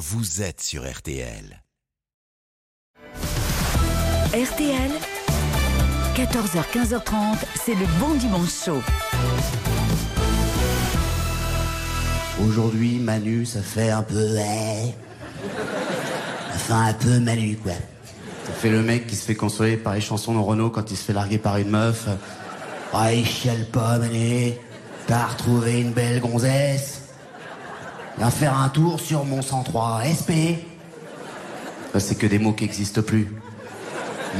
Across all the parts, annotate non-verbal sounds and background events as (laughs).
vous êtes sur RTL. RTL, 14h-15h30, c'est le bon dimanche chaud. Aujourd'hui, Manu, ça fait un peu. Ça fait un peu Manu, quoi. Ça fait le mec qui se fait consoler par les chansons de Renault quand il se fait larguer par une meuf. Ah, il chiale pas, Manu. T'as retrouvé une belle gonzesse. Viens faire un tour sur mon 103 SP. C'est que des mots qui n'existent plus.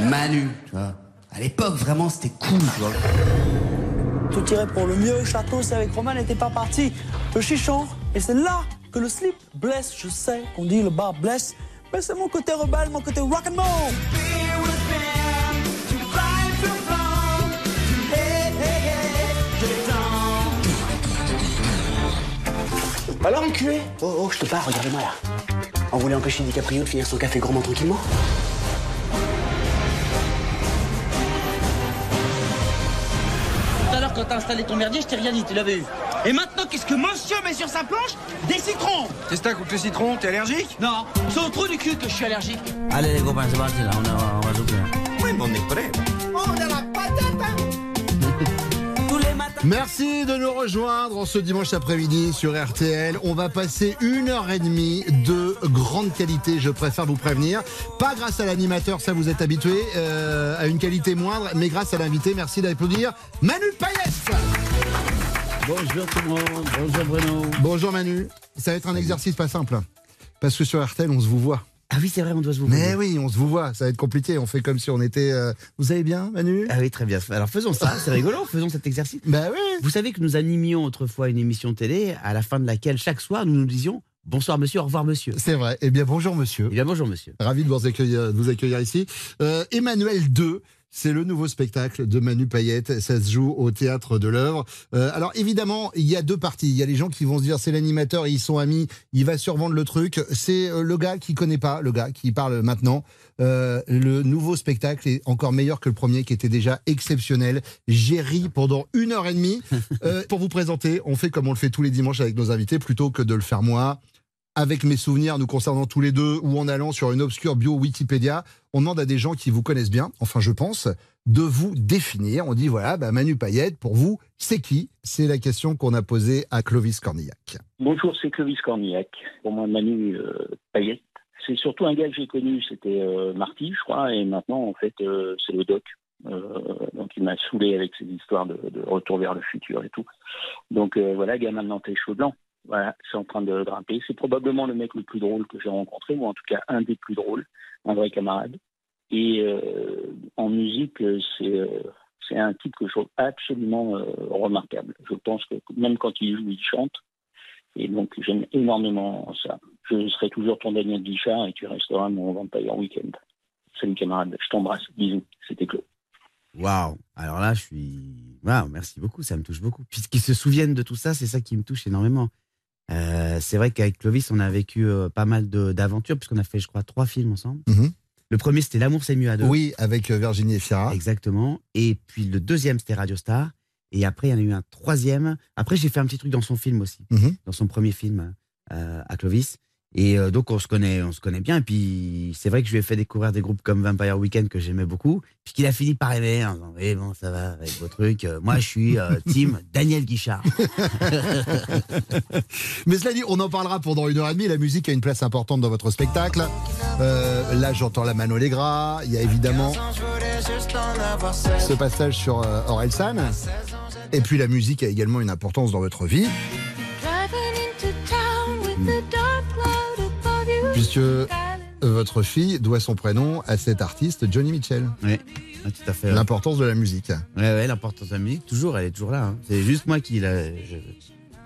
Manu, tu vois. À l'époque, vraiment, c'était cool, tu vois. Tout irait pour le mieux, Château, c'est avec Romain n'était pas parti. Le chichon, et c'est là que le slip blesse. Je sais qu'on dit le bar blesse, mais c'est mon côté rebelle, mon côté rock'n'roll. Alors, enculé Oh, oh, je te parle, regardez-moi là. On voulait empêcher DiCaprio de finir son café gourmand tranquillement Tout à l'heure, quand t'as installé ton merdier, je t'ai rien dit, tu l'avais eu. Et maintenant, qu'est-ce que monsieur met sur sa planche? Des citrons Qu'est-ce que t'as contre le citron T'es allergique? Non, c'est au trou du cul que je suis allergique. Allez les copains, c'est parti là, on, a- on va souper. Oui, mais on est prêt. Merci de nous rejoindre en ce dimanche après-midi sur RTL. On va passer une heure et demie de grande qualité, je préfère vous prévenir. Pas grâce à l'animateur, ça vous êtes habitué, euh, à une qualité moindre, mais grâce à l'invité. Merci d'applaudir Manu Payet. Bonjour tout le monde, bonjour Bruno. Bonjour Manu. Ça va être un exercice pas simple. Parce que sur RTL, on se vous voit. Ah oui, c'est vrai, on doit se vous Mais voir. oui, on se vous voit. Ça va être compliqué. On fait comme si on était. euh, Vous allez bien, Manu? Ah oui, très bien. Alors faisons ça, c'est rigolo, (laughs) faisons cet exercice. Bah oui. Vous savez que nous animions autrefois une émission télé à la fin de laquelle chaque soir nous nous disions bonsoir monsieur, au revoir monsieur. C'est vrai. Eh bien, bonjour monsieur. Eh bien bonjour monsieur. Ravi de vous accueillir, de vous accueillir ici. Euh, Emmanuel 2. C'est le nouveau spectacle de Manu Payette. Ça se joue au théâtre de l'œuvre. Euh, alors évidemment, il y a deux parties. Il y a les gens qui vont se dire c'est l'animateur, ils sont amis, il va survendre le truc. C'est euh, le gars qui connaît pas, le gars qui parle maintenant. Euh, le nouveau spectacle est encore meilleur que le premier qui était déjà exceptionnel. J'ai ri pendant une heure et demie. (laughs) Euh, pour vous présenter, on fait comme on le fait tous les dimanches avec nos invités, plutôt que de le faire moi avec mes souvenirs nous concernant tous les deux ou en allant sur une obscure bio Wikipédia, on demande à des gens qui vous connaissent bien, enfin je pense, de vous définir. On dit voilà, bah, Manu Payette, pour vous, c'est qui? C'est la question qu'on a posée à Clovis Cornillac. Bonjour, c'est Clovis Cornillac. Pour moi, Manu euh, Payette. C'est surtout un gars que j'ai connu, c'était euh, Marty, je crois, et maintenant, en fait, euh, c'est le doc. Donc, il m'a saoulé avec ses histoires de, de retour vers le futur et tout. Donc, voilà, maintenant, t'es chaud blanc. Voilà, c'est en train de grimper. C'est probablement le mec le plus drôle que j'ai rencontré, ou en tout cas un des plus drôles, un vrai camarade. Et euh, en musique, c'est euh, c'est un type que je trouve absolument euh, remarquable. Je pense que même quand il joue, il chante. Et donc, j'aime énormément ça. Je serai toujours ton Daniel Guichard et tu resteras mon Vampire Weekend. Salut camarade, je t'embrasse. Bisous, c'était Claude. Waouh. Alors là, je suis. Waouh, merci beaucoup, ça me touche beaucoup. Puisqu'ils se souviennent de tout ça, c'est ça qui me touche énormément. Euh, c'est vrai qu'avec Clovis, on a vécu euh, pas mal d'aventures, puisqu'on a fait, je crois, trois films ensemble. Mhm. Le premier, c'était L'amour, c'est mieux à deux. Oui, avec euh, Virginie Efira. Exactement. Et puis le deuxième, c'était Radio Star. Et après, il y en a eu un troisième. Après, j'ai fait un petit truc dans son film aussi, Mhm. dans son premier film à Clovis. Et euh, donc, on se connaît, on se connaît bien. Et puis, c'est vrai que je lui ai fait découvrir des groupes comme Vampire Weekend que j'aimais beaucoup. Puis qu'il a fini par aimer en disant Oui, bon, ça va avec vos trucs. Euh, moi, je suis euh, team (laughs) Daniel Guichard. (laughs) Mais cela dit, on en parlera pendant une heure et demie. La musique a une place importante dans votre spectacle. Euh, là, j'entends la Mano Legra. Il y a évidemment ce passage sur euh, Orelsan. Et puis la musique a également une importance dans votre vie. Puisque votre fille doit son prénom à cet artiste Johnny Mitchell. Oui, tout à fait. ouais. L'importance de la musique. Ouais, ouais, l'importance de la musique, toujours, elle est toujours là. hein. C'est juste moi qui la. Je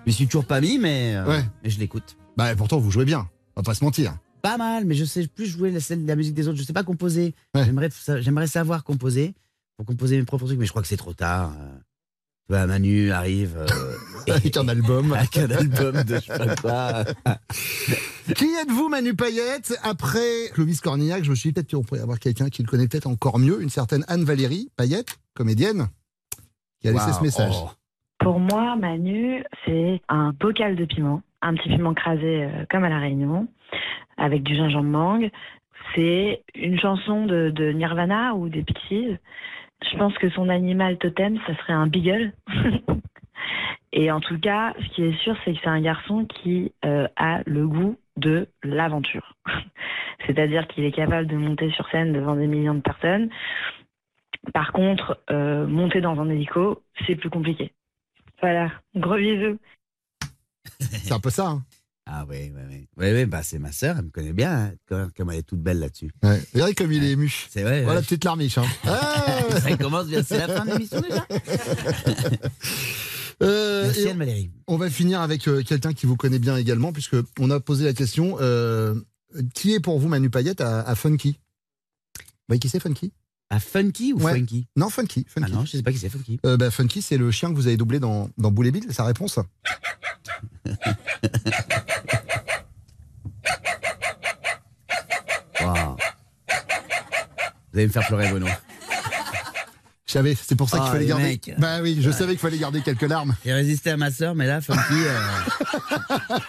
m'y suis toujours pas mis, mais, euh, Ouais. mais je l'écoute. Bah, pourtant, vous jouez bien. On va pas se mentir. Pas mal, mais je sais plus jouer la, de la musique des autres. Je sais pas composer. Ouais. J'aimerais, sa- j'aimerais savoir composer pour composer mes propres trucs, mais je crois que c'est trop tard. Vois, Manu arrive euh, (laughs) Avec un album. (laughs) avec un album de je sais pas quoi. (laughs) Qui êtes-vous, Manu Payette? Après Clovis Cornillac, je me suis dit peut-être qu'on pourrait avoir quelqu'un qui le connaît peut-être encore mieux, une certaine Anne-Valérie Payette, comédienne, qui a laissé ce message. oh. Pour moi, Manu, c'est un bocal de piment, un petit piment crasé euh, comme à La Réunion. avec du gingembre mangue. C'est une chanson de, de Nirvana ou des Pixies. Je pense que son animal totem, ça serait un beagle. (laughs) Et en tout cas, ce qui est sûr, c'est que c'est un garçon qui euh, a le goût de l'aventure. (laughs) C'est-à-dire qu'il est capable de monter sur scène devant des millions de personnes. Par contre, euh, monter dans un hélico, c'est plus compliqué. Voilà, gros bisous. C'est un peu ça. hein. Ah oui, oui, oui. Oui, oui, bah c'est ma sœur, elle me connaît bien, hein, comme, elle est toute belle là-dessus. Ouais. Regardez comme il est ému. C'est vrai. Voilà, ouais. petite larmiche. Hein. (laughs) Ah Ça commence bien, c'est la fin de l'émission déjà. (laughs) Euh, Merci et Anne-Valérie. on va finir avec euh, quelqu'un qui vous connaît bien également, puisque on a posé la question euh, qui est pour vous Manu Payette à, à Funky? Vous voyez qui c'est Funky? À Funky ou Ouais. Funky? Non, Funky. Ah Funky. non, je sais pas qui c'est Funky. Euh, bah, Funky, c'est le chien que vous avez doublé dans, dans Boule et Bill, sa réponse (laughs) Vous allez me faire pleurer, Bruno. Je savais, c'est pour ça qu'il Ah, fallait garder. mecs. Bah oui, je savais qu'il fallait garder quelques larmes. J'ai résisté à ma sœur, mais là, Funky. euh,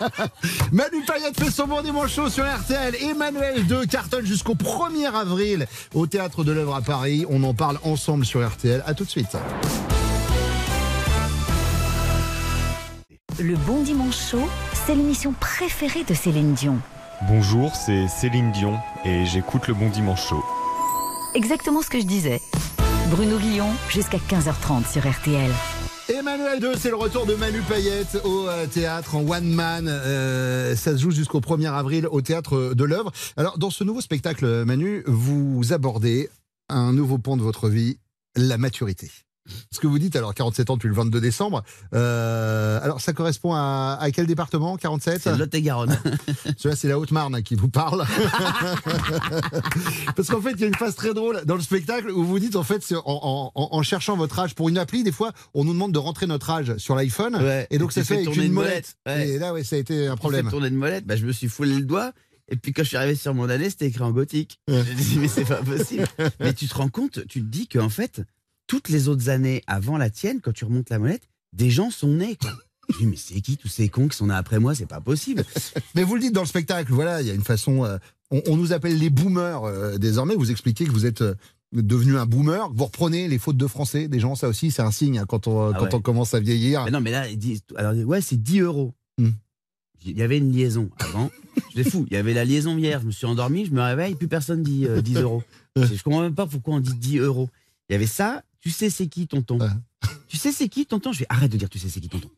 (laughs) Manu Payette fait son bon dimanche chaud sur RTL. Emmanuel 2 cartonne jusqu'au 1er avril au Théâtre de l'œuvre à Paris. On en parle ensemble sur RTL. À tout de suite. Le Bon Dimanche Show, c'est l'émission préférée de Céline Dion. Bonjour, c'est Céline Dion et j'écoute le Bon Dimanche Show. Exactement ce que je disais. Bruno Guillon, jusqu'à 15h30 sur RTL. Emmanuel 2, c'est le retour de Manu Payette au euh, théâtre en one man. Euh, ça se joue jusqu'au 1er avril au théâtre de l'œuvre. Alors, dans ce nouveau spectacle, Manu, vous abordez un nouveau pont de votre vie, la maturité. Ce que vous dites, alors 47 ans depuis le 22 décembre, euh, alors ça correspond à, à quel département 47 c'est Lot-et-Garonne. (laughs) Celui-là, c'est la Haute-Marne qui vous parle. (laughs) Parce qu'en fait, il y a une phase très drôle dans le spectacle où vous dites, en fait, en, en- en cherchant votre âge pour une appli, des fois, on nous demande de rentrer notre âge sur l'iPhone. Ouais. Et donc, ça fait avec tourner une une molette. Ouais. Et là, ouais, ça a été un Problème. tourner de molette, bah, je me suis foulé le doigt. Et puis quand je suis arrivé sur mon année, c'était écrit en gothique. Ouais. Je me dit, mais c'est pas possible. (laughs) mais tu te rends compte, tu te dis qu'en fait, toutes les autres années avant la tienne, quand tu remontes la molette, des gens sont nés. Quoi. Je dis, mais c'est qui tous ces cons qui sont nés après moi? C'est pas possible. Mais vous le dites dans le spectacle, voilà, il y a une façon. euh, on, on nous appelle les boomers euh, désormais. Vous expliquez que vous êtes euh, devenu un boomer, vous reprenez les fautes de français des gens. Ça aussi, c'est un signe hein, quand, on, Ah quand ouais. on commence à vieillir. Mais non, mais là, ils disent, alors, ouais, c'est 10 euros. Hmm. Il y avait une liaison avant. Je fou. Il y avait la liaison hier. Je me suis endormi, je me réveille, plus personne dit euh, 10 euros. (laughs) Je, je comprends même pas pourquoi on dit 10 euros. Il y avait ça. Tu sais c'est qui tonton Ouais. Tu sais c'est qui tonton? Je vais arrête de dire tu sais c'est qui tonton?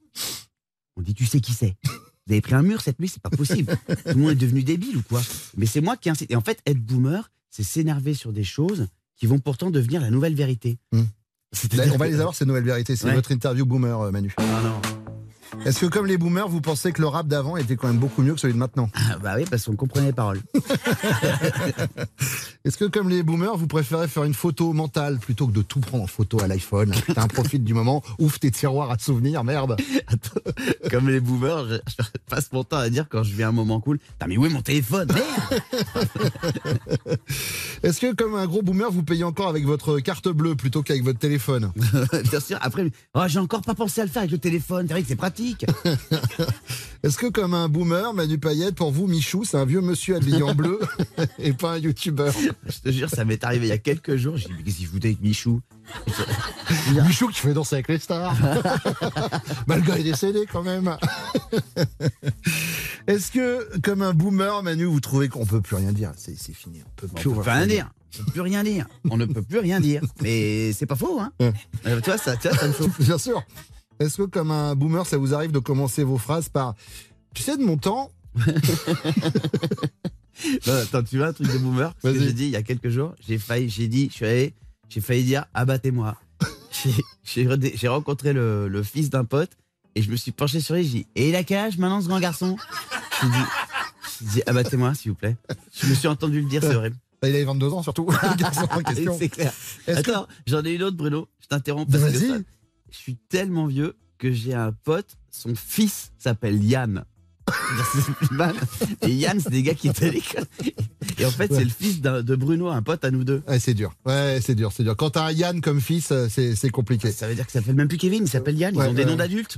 On dit tu sais qui c'est? Vous avez pris un mur cette nuit, c'est pas possible. Tout le monde est devenu débile ou quoi? Mais c'est moi qui incite. Et en fait, être boomer, c'est s'énerver sur des choses qui vont pourtant devenir la nouvelle vérité. Hmm. Là, on va que- les avoir, ces nouvelles vérités. C'est Ouais. votre interview boomer, euh, Manu. Ah non. Est-ce que, comme les boomers, vous pensez que le rap d'avant était quand même beaucoup mieux que celui de maintenant? Ah, bah oui, parce qu'on comprenait les paroles. (laughs) Est-ce que, comme les boomers, vous préférez faire une photo mentale plutôt que de tout prendre en photo à l'iPhone? (laughs) Putain, profite du moment, ouvre tes tiroirs à souvenirs, merde. (laughs) Comme les boomers, je, je passe mon temps à dire quand je vis un moment cool Putain, mais où est mon téléphone? Merde Est-ce que, comme un gros boomer, vous payez encore avec votre carte bleue plutôt qu'avec votre téléphone? Bien sûr, après, oh, j'ai encore pas pensé à le faire avec le téléphone. C'est vrai que c'est pratique. (laughs) Est-ce que, comme un boomer, Manu Payette, pour vous, Michou, c'est un vieux monsieur habillé en bleu (laughs) et pas un youtubeur? Je te jure, ça m'est arrivé il y a quelques jours. J'ai dit, mais qu'est-ce qu'il foutait avec Michou? (laughs) Michou qui fait danser avec les stars. bah, le gars est décédé quand même. Est-ce que, comme un boomer, Manu, vous trouvez qu'on peut plus rien dire? C'est c'est fini. On peut On peut rien dire. On peut plus rien dire. On ne peut plus rien dire. Mais c'est pas faux, hein Ouais. Euh, Tu vois, ça, tu vois, ça me chauffe. Bien sûr. Est-ce que, comme un boomer, ça vous arrive de commencer vos phrases par Tu sais, de mon temps, (laughs) Non, attends, tu vois un truc de boomer Ce que j'ai dit il y a quelques jours, j'ai failli, j'ai dit, je suis allé, j'ai failli dire abattez-moi. (laughs) J'ai- rencontré le, le fils d'un pote et je me suis penché sur lui. J'ai dit et il a quel âge maintenant ce grand garçon? J'ai dit, j'ai dit abattez-moi s'il vous plaît. Je me suis entendu le dire, c'est horrible. bah, il avait 22 ans surtout, le garçon en question. (laughs) C'est clair. Que- Attends, j'en ai une autre, Bruno. Je t'interromps parce que Vas-y. ça- je suis tellement vieux que j'ai un pote, son fils s'appelle Yann. (laughs) Et Yann, c'est des gars qui étaient à l'école. Et en fait, Ouais. c'est le fils de Bruno, un pote à nous deux. Ouais, c'est dur. Ouais, c'est dur, c'est dur. Quand t'as un Yann comme fils, euh, c'est compliqué. Ça veut dire que ça s'appelle même plus Kevin, il s'appelle Yann. Ils Ouais, ont des noms d'adultes.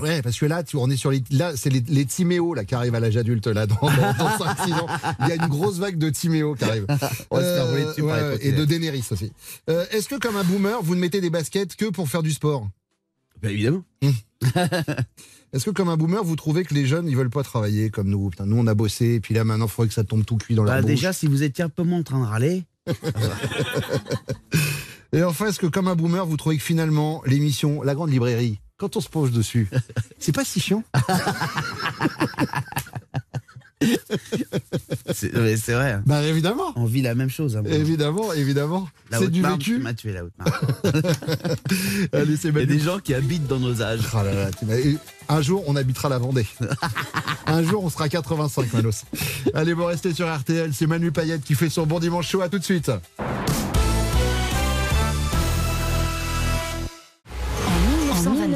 Ouais, parce que là, tu, on est sur les, là, c'est les, les Timéo là qui arrivent à l'âge adulte là dans, dans, dans (laughs) 5-6 ans. Il y a une grosse vague de Timéo qui arrive. Ouais, et de Daenerys aussi. Euh, Est-ce que comme un boomer, vous ne mettez des baskets que pour faire du sport? Bah, évidemment. (laughs) Est-ce que comme un boomer, vous trouvez que les jeunes ils veulent pas travailler comme nous? Putain, Nous on a bossé, et puis là maintenant il faudrait que ça tombe tout cuit dans la Bah, bouche. déjà, si vous étiez un peu moins en train de râler, (laughs) Et enfin, est-ce que comme un boomer, vous trouvez que finalement l'émission La Grande Librairie, quand on se penche dessus, (laughs) c'est pas si chiant (laughs) c'est vrai. hein. Bah évidemment, On vit la même chose. hein, bon. évidemment, évidemment. La C'est du Haute-Marne vécu. tué, la. (laughs) Allez, c'est Il y a des gens qui habitent dans nos âges. Ah là là, tu m'as- et Un jour, on habitera la Vendée. Un jour, on sera 85, Manos. Allez, vous restez sur RTL. C'est Manu Payette qui fait son bon dimanche chaud. À tout de suite.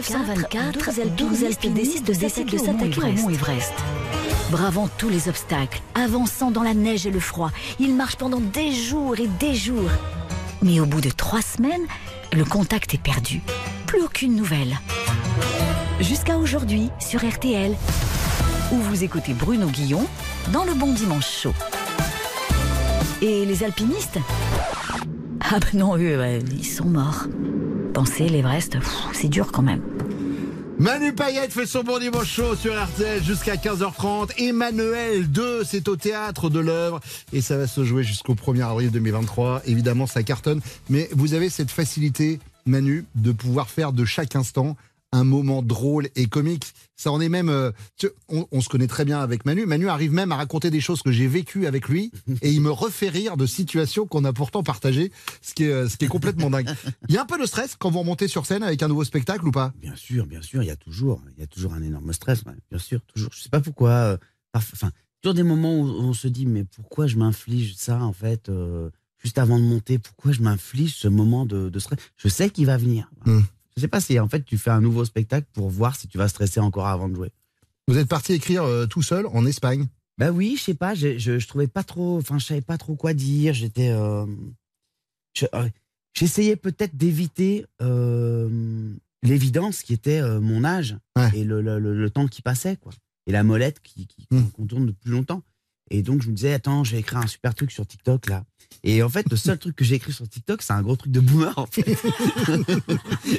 1924, 12 alpinistes décident de s'attaquer au mont Everest. Bravant tous les obstacles, avançant dans la neige et le froid, ils marchent pendant des jours et des jours. Mais au bout de trois semaines, le contact est perdu. Plus aucune nouvelle. Jusqu'à aujourd'hui sur RTL, où vous écoutez Bruno Guillon dans le Bon Dimanche Chaud. Et les alpinistes? Ah ben non, eux, ils sont morts. Penser l'Everest, c'est dur quand même. Manu Payette fait son bon dimanche chaud sur RTL jusqu'à 15h30. Emmanuel 2, c'est au théâtre de l'œuvre et ça va se jouer jusqu'au 1er avril 2023. Évidemment, ça cartonne. Mais vous avez cette facilité, Manu, de pouvoir faire de chaque instant un moment drôle et comique. Ça en est même. euh, tu- on, on se connaît très bien avec Manu. Manu arrive même à raconter des choses que j'ai vécues avec lui (laughs) et il me refait rire de situations qu'on a pourtant partagées, ce qui est, euh, ce qui est complètement dingue. Il y a un peu de stress quand vous remontez sur scène avec un nouveau spectacle ou pas? Bien sûr, bien sûr, il y a toujours, il y a toujours un énorme stress, bien sûr, toujours. Je sais pas pourquoi. euh, Enfin, toujours des moments où on se dit, mais pourquoi je m'inflige ça en fait, euh, juste avant de monter Pourquoi je m'inflige ce moment de, de stress? Je sais qu'il va venir. Hmm. Je sais pas si en fait tu fais un nouveau spectacle pour voir si tu vas stresser encore avant de jouer. Vous êtes parti écrire euh, tout seul en Espagne. Bah oui, je sais pas, je, je, je trouvais pas trop, enfin, je savais pas trop quoi dire. J'étais, euh, je- euh, j'essayais peut-être d'éviter euh, l'évidence qui était mon âge Ouais. et le, le, le- le temps qui passait, quoi, et la molette qui, qui Mm. qu'on tourne depuis longtemps. Et donc je me disais, attends, j'ai écrit un super truc sur TikTok là. Et en fait, le seul truc que j'ai écrit sur TikTok, c'est un gros truc de boomer. En fait.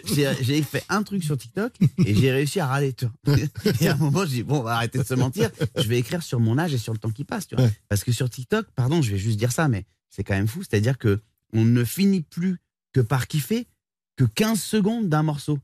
(laughs) j'ai fait un truc sur TikTok et j'ai réussi à râler. Tu vois. Et à un moment, j'ai dit, bon, on va arrêter de se mentir. Je vais écrire sur mon âge et sur le temps qui passe. Tu vois. Ouais. Parce que sur TikTok, pardon, je vais juste dire ça, mais c'est quand même fou. C'est-à-dire que on ne finit plus que par kiffer que 15 secondes d'un morceau.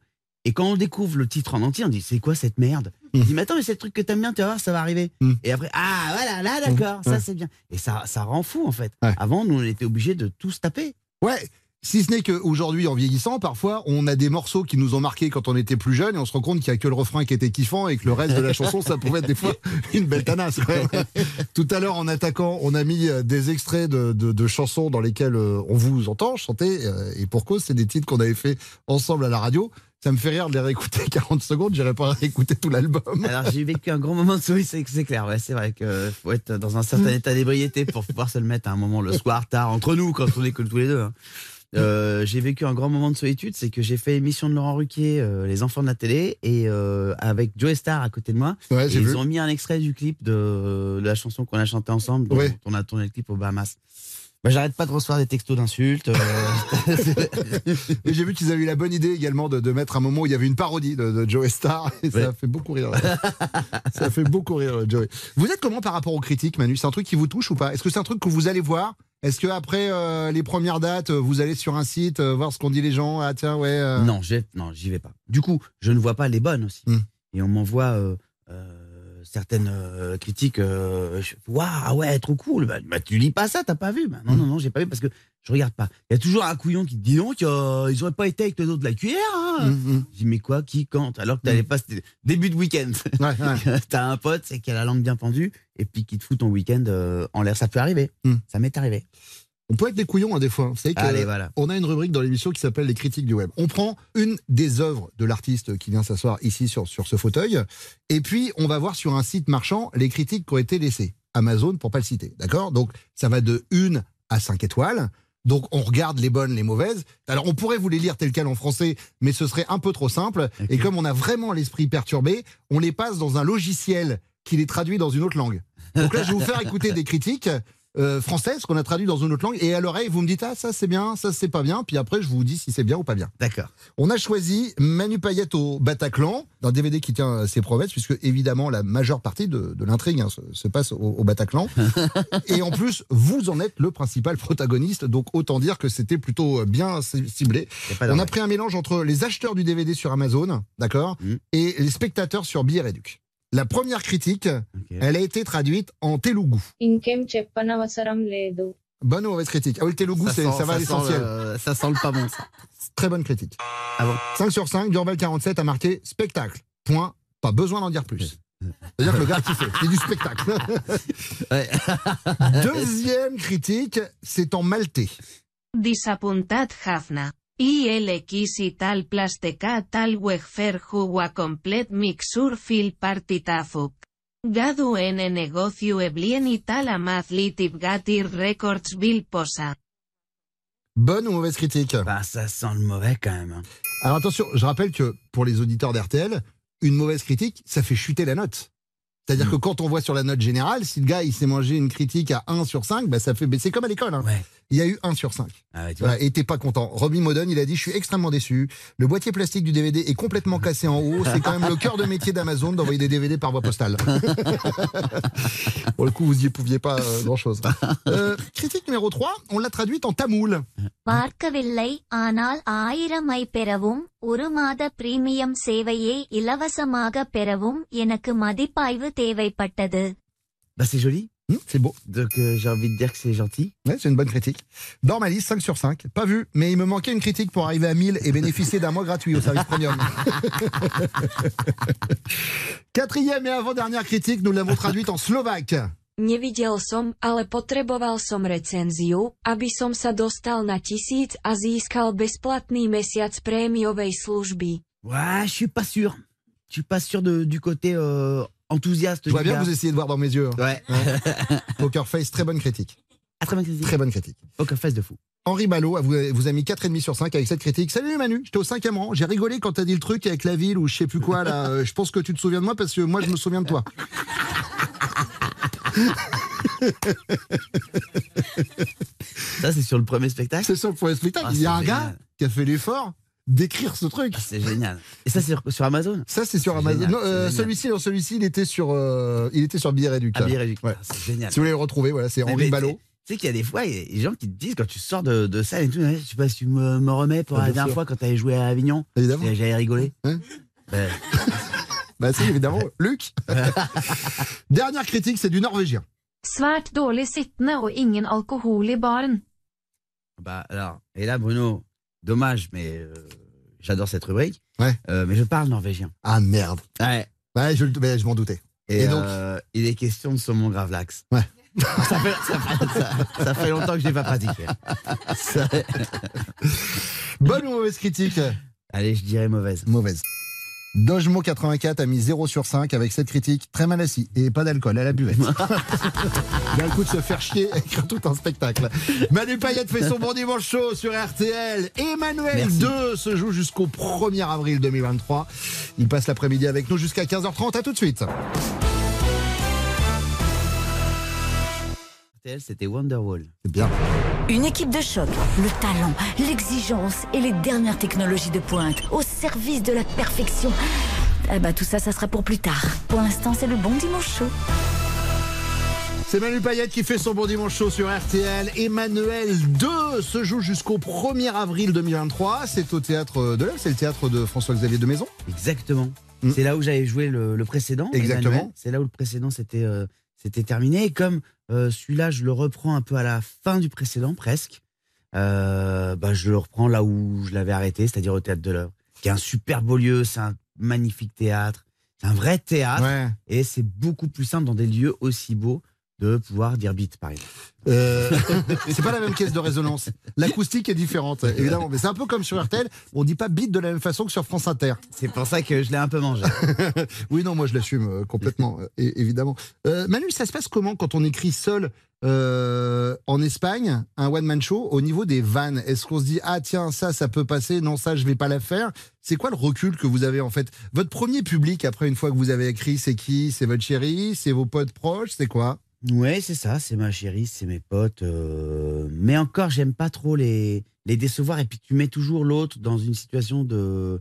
Et quand on découvre le titre en entier, on dit c'est quoi cette merde? Mm. On dit mais attends mais c'est le truc que t'aimes bien, tu vas voir ça va arriver. Mm. Et après ah voilà là d'accord Mm. ça c'est bien. Et ça ça rend fou en fait. Ouais. Avant nous on était obligés de tous taper. Ouais. Si ce n'est qu'aujourd'hui, en vieillissant, parfois, on a des morceaux qui nous ont marqués quand on était plus jeune et on se rend compte qu'il n'y a que le refrain qui était kiffant et que le reste de la chanson, ça pouvait être des fois (laughs) une belle tanasse. (laughs) Tout à l'heure, en attaquant, on a mis euh, des extraits de, de- de chansons dans lesquelles euh, on vous entend chanter euh, et pour cause, c'est des titres qu'on avait fait ensemble à la radio. Ça me fait rire de les réécouter (laughs) 40 secondes, j'irai pas réécouter tout l'album. Alors j'ai vécu un grand moment de souris, c'est clair. Ouais, c'est vrai que faut être dans un certain état d'ébriété pour pouvoir se le mettre à un moment le soir tard entre nous quand on que tous les deux. hein. Euh, j'ai vécu un grand moment de solitude, c'est que j'ai fait émission de Laurent Ruquier, euh, Les enfants de la télé, et euh, avec Joe Star à côté de moi. Ouais, Et j'ai ils vu. ont mis un extrait du clip de, de la chanson qu'on a chantée ensemble, dont Ouais. on a tourné le clip aux Bahamas. Bah, J'arrête pas de recevoir des textos d'insultes. euh, (laughs) Et j'ai vu qu'ils avaient eu la bonne idée également de, de mettre un moment où il y avait une parodie de, de Joe Star et ça Ouais. a fait beaucoup rire. (laughs) ça a fait beaucoup rire, Joey. Vous êtes comment par rapport aux critiques, Manu? C'est un truc qui vous touche ou pas? Est-ce que c'est un truc que vous allez voir? Est-ce que après euh, les premières dates, euh, vous allez sur un site euh, voir ce qu'ont dit les gens? Ah tiens, ouais. Non, non, j'y vais pas. Du coup, je ne vois pas les bonnes aussi. Hmm. Et on m'envoie certaines euh, critiques. euh, Waouh, ah ouais, trop cool. Bah, bah, tu lis pas ça, t'as pas vu Bah, Non, non, non, j'ai pas vu parce que je regarde pas. Il y a toujours un couillon qui te dit donc, euh, ils auraient pas été avec les autres de la cuillère. Hein hum. Je dis mais quoi, qui, quand? Alors que t'allais pas, c'était début de week-end. Ouais, ouais. (laughs) T'as un pote, c'est qui a la langue bien pendue, et puis qui te fout ton week-end euh, en l'air. Ça peut arriver. Ça m'est arrivé. On peut être des couillons hein, des fois. Vous savez que, Allez, voilà. On a une rubrique dans l'émission qui s'appelle les critiques du web. On prend une des œuvres de l'artiste qui vient s'asseoir ici sur, sur ce fauteuil, et puis on va voir sur un site marchand les critiques qui ont été laissées. Amazon, pour pas le citer, d'accord? Donc ça va de 1 à 5 étoiles. Donc on regarde les bonnes, les mauvaises. Alors on pourrait vous les lire tel quel en français, mais ce serait un peu trop simple. Et comme on a vraiment l'esprit perturbé, on les passe dans un logiciel qui les traduit dans une autre langue. Donc là, je vais vous faire écouter des critiques euh, françaises qu'on a traduites dans une autre langue. Et à l'oreille, vous me dites ah ça c'est bien, ça c'est pas bien. Puis après, je vous dis si c'est bien ou pas bien. D'accord. On a choisi Manu Payette au Bataclan, un DVD qui tient ses promesses, puisque évidemment la majeure partie de, de l'intrigue hein, se, se passe au, au Bataclan. (laughs) Et en plus, vous en êtes le principal protagoniste, donc autant dire que c'était plutôt euh, bien ci- ciblé. On a pris un mélange entre les acheteurs du DVD sur Amazon, d'accord, Mm. et les spectateurs sur Billet Réduc. La première critique, elle a été traduite en telugu. Bonne ou mauvaise critique? Ah oui, le telugu, ça, va à l'essentiel. Ça sent le pas bon, ça. Très bonne critique. Ah 5 sur 5, Durval47 a marqué spectacle. Point. Pas besoin d'en dire plus. C'est-à-dire que le gars qui fait, c'est du spectacle. (laughs) Deuxième critique, c'est en maltais. Disappuntat Hafna. ILX i tal plasteca tal wegfer juwa complet mixur fil partitafuk. Gadu ene negocio eblien i tal amaz litip gatir records bil posa. Bonne ou mauvaise critique? Bah, ça sent le mauvais quand même. hein. Alors attention, je rappelle que pour les auditeurs d'RTL, une mauvaise critique, ça fait chuter la note. C'est-à-dire que quand on voit sur la note générale, si le gars il s'est mangé une critique à 1 sur 5, bah ça fait baisser comme à l'école. hein Il y a eu 1 sur 5. Ah ouais, tu vois. Voilà, et t'es pas content. Robbie Modon, il a dit Je suis extrêmement déçu. Le boîtier plastique du DVD est complètement cassé en haut. C'est quand même le cœur de métier d'Amazon d'envoyer des DVD par voie postale. (laughs) Pour le coup, vous y pouviez pas grand chose. critique numéro 3, on l'a traduite en tamoul. பார்க்கவில்லை ஆனால் ஆயிரமை பெறவும் ஒரு மாத பிரீமியம் சேவையை இலவசமாக பெறவும் எனக்கு மதிப்பாய்வு தேவைப்பட்டது Bah, c'est joli. c'est beau. Donc, euh, j'ai envie de dire que c'est gentil. Ouais, c'est une bonne critique. Dans ma liste, 5 sur 5. Pas vu, mais il me manquait une critique pour arriver à 1000 et bénéficier d'un mois gratuit au service premium. (laughs) Quatrième et avant-dernière critique, nous l'avons traduite en slovaque. Nevidel som, ale potreboval som recenziu, aby som sa dostal na tisíc a získal bezplatný mesiac prémiovej služby. Ouais, je suis pas sûr. Je suis pas sûr de, du côté euh, enthousiaste. Je vois bien que vous essayez de voir dans mes yeux. hein. Ouais. (laughs) Poker Face, très bonne critique. Ah, très bonne critique. Très bonne critique. Poker Face de fou. Henri Ballot vous, vous a mis 4,5 sur 5 avec cette critique. Salut Manu, j'étais au cinquième rang. J'ai rigolé quand t'as dit le truc avec la ville ou je sais plus quoi. Là. Euh, Je pense que tu te souviens de moi parce que moi je me souviens de toi. Ça, c'est sur le premier spectacle C'est sur le premier spectacle. Ah, Il y a un gars qui a fait l'effort d'écrire ce truc. C'est génial. Et ça, c'est sur, Amazon? Ça, c'est sur Amazon. euh, celui-ci, non, celui-ci, il était sur, euh, il était sur Billet Réduc. Ah, Billet Réduc. Ah, c'est génial. Si vous voulez le retrouver, voilà, c'est Henri Ballot. Tu sais qu'il y a des fois, il y a des gens qui te disent quand tu sors de, de salle et tout, je sais pas si tu me, me remets pour Ah, la dernière sûr. fois quand t'avais joué à Avignon. Évidemment. J'avais rigolé. Hein (laughs) Bah, si, évidemment. Luc. (laughs) Dernière critique, c'est du norvégien. Svært dårlig sittende og ingen alkohol i baren. bah, alors, et là, Bruno, dommage, mais euh, j'adore cette rubrique. Ouais. Euh, mais je parle norvégien. Ah merde. Ouais. Ouais, je, le- mais je m'en doutais. Et, Et donc euh, il est question de saumon gravlax. Ouais. (laughs) ça, fait, ça, fait, ça- ça fait longtemps que je l'ai pas pratiqué. (laughs) Bonne ou mauvaise critique? Allez, je dirais mauvaise. Mauvaise. Dojmo84 a mis 0 sur 5 avec cette critique très mal assis et pas d'alcool à la buvette. (laughs) (laughs) D'un coup de se faire chier écrire tout un spectacle. Manu Payette fait son bon dimanche chaud sur RTL. Emmanuel Merci. 2 se joue jusqu'au 1er avril 2023. Il passe l'après-midi avec nous jusqu'à 15h30. À tout de suite. RTL, c'était Wonderwall. C'est bien. Une équipe de choc, le talent, l'exigence et les dernières technologies de pointe au service de la perfection. Eh ben, tout ça, ça sera pour plus tard. Pour l'instant, c'est le bon dimanche chaud. C'est Manu Payette qui fait son bon dimanche chaud sur RTL. Emmanuel 2 se joue jusqu'au 1er avril 2023. C'est au théâtre de l'Œuvre, c'est le théâtre de François-Xavier de Maison. Exactement. C'est là où j'avais joué le, le précédent. Mm. Exactement. C'est là où le précédent c'était euh, c'était terminé. Et comme euh, celui-là, je le reprends un peu à la fin du précédent, presque. euh, bah, je le reprends là où je l'avais arrêté, c'est-à-dire au théâtre de l'œuvre, qui est un super beau lieu. C'est un magnifique théâtre. C'est un vrai théâtre. Ouais. Et c'est beaucoup plus simple dans des lieux aussi beaux de pouvoir dire beat, par exemple. Euh, c'est pas la même caisse de résonance. L'acoustique est différente, évidemment. Mais c'est un peu comme sur RTL. On dit pas beat de la même façon que sur France Inter. C'est pour ça que je l'ai un peu mangé. (laughs) oui, non, moi je l'assume euh, complètement, euh, évidemment. Euh, Manu, ça se passe comment quand on écrit seul euh, en Espagne, un one-man show, au niveau des vannes? Est-ce qu'on se dit, ah tiens, ça, ça peut passer, non, ça, je vais pas la faire? C'est quoi le recul que vous avez en fait? Votre premier public, après une fois que vous avez écrit, c'est qui? C'est votre chérie C'est vos potes proches? C'est quoi? Ouais, c'est ça, c'est ma chérie, c'est mes potes. euh, Mais encore, j'aime pas trop les, les décevoir. Et puis tu mets toujours l'autre dans une situation de.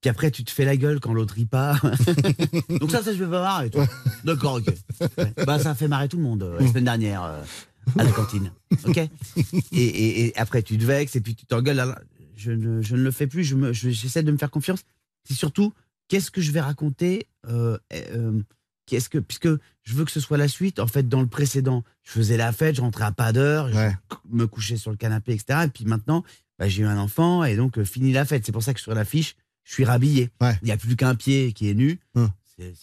Puis après, tu te fais la gueule quand l'autre rit pas. (laughs) Donc ça, ça, je vais pas marrer. toi. D'accord, ok. Ouais. Bah, ça a fait marrer tout le monde euh, la semaine dernière euh, à la cantine. Ok? Et, et- et après, tu te vexes et puis tu t'engueules. Je ne, je ne le fais plus. Je me- je- J'essaie de me faire confiance. C'est surtout qu'est-ce que je vais raconter euh, euh, qu'est-ce que puisque je veux que ce soit la suite en fait dans le précédent je faisais la fête je rentrais à pas d'heure je me couchais sur le canapé etc et puis maintenant bah, j'ai eu un enfant et donc euh, fini la fête. C'est pour ça que sur l'affiche je suis rhabillé. Il n'y a plus qu'un pied qui est nu. Hum.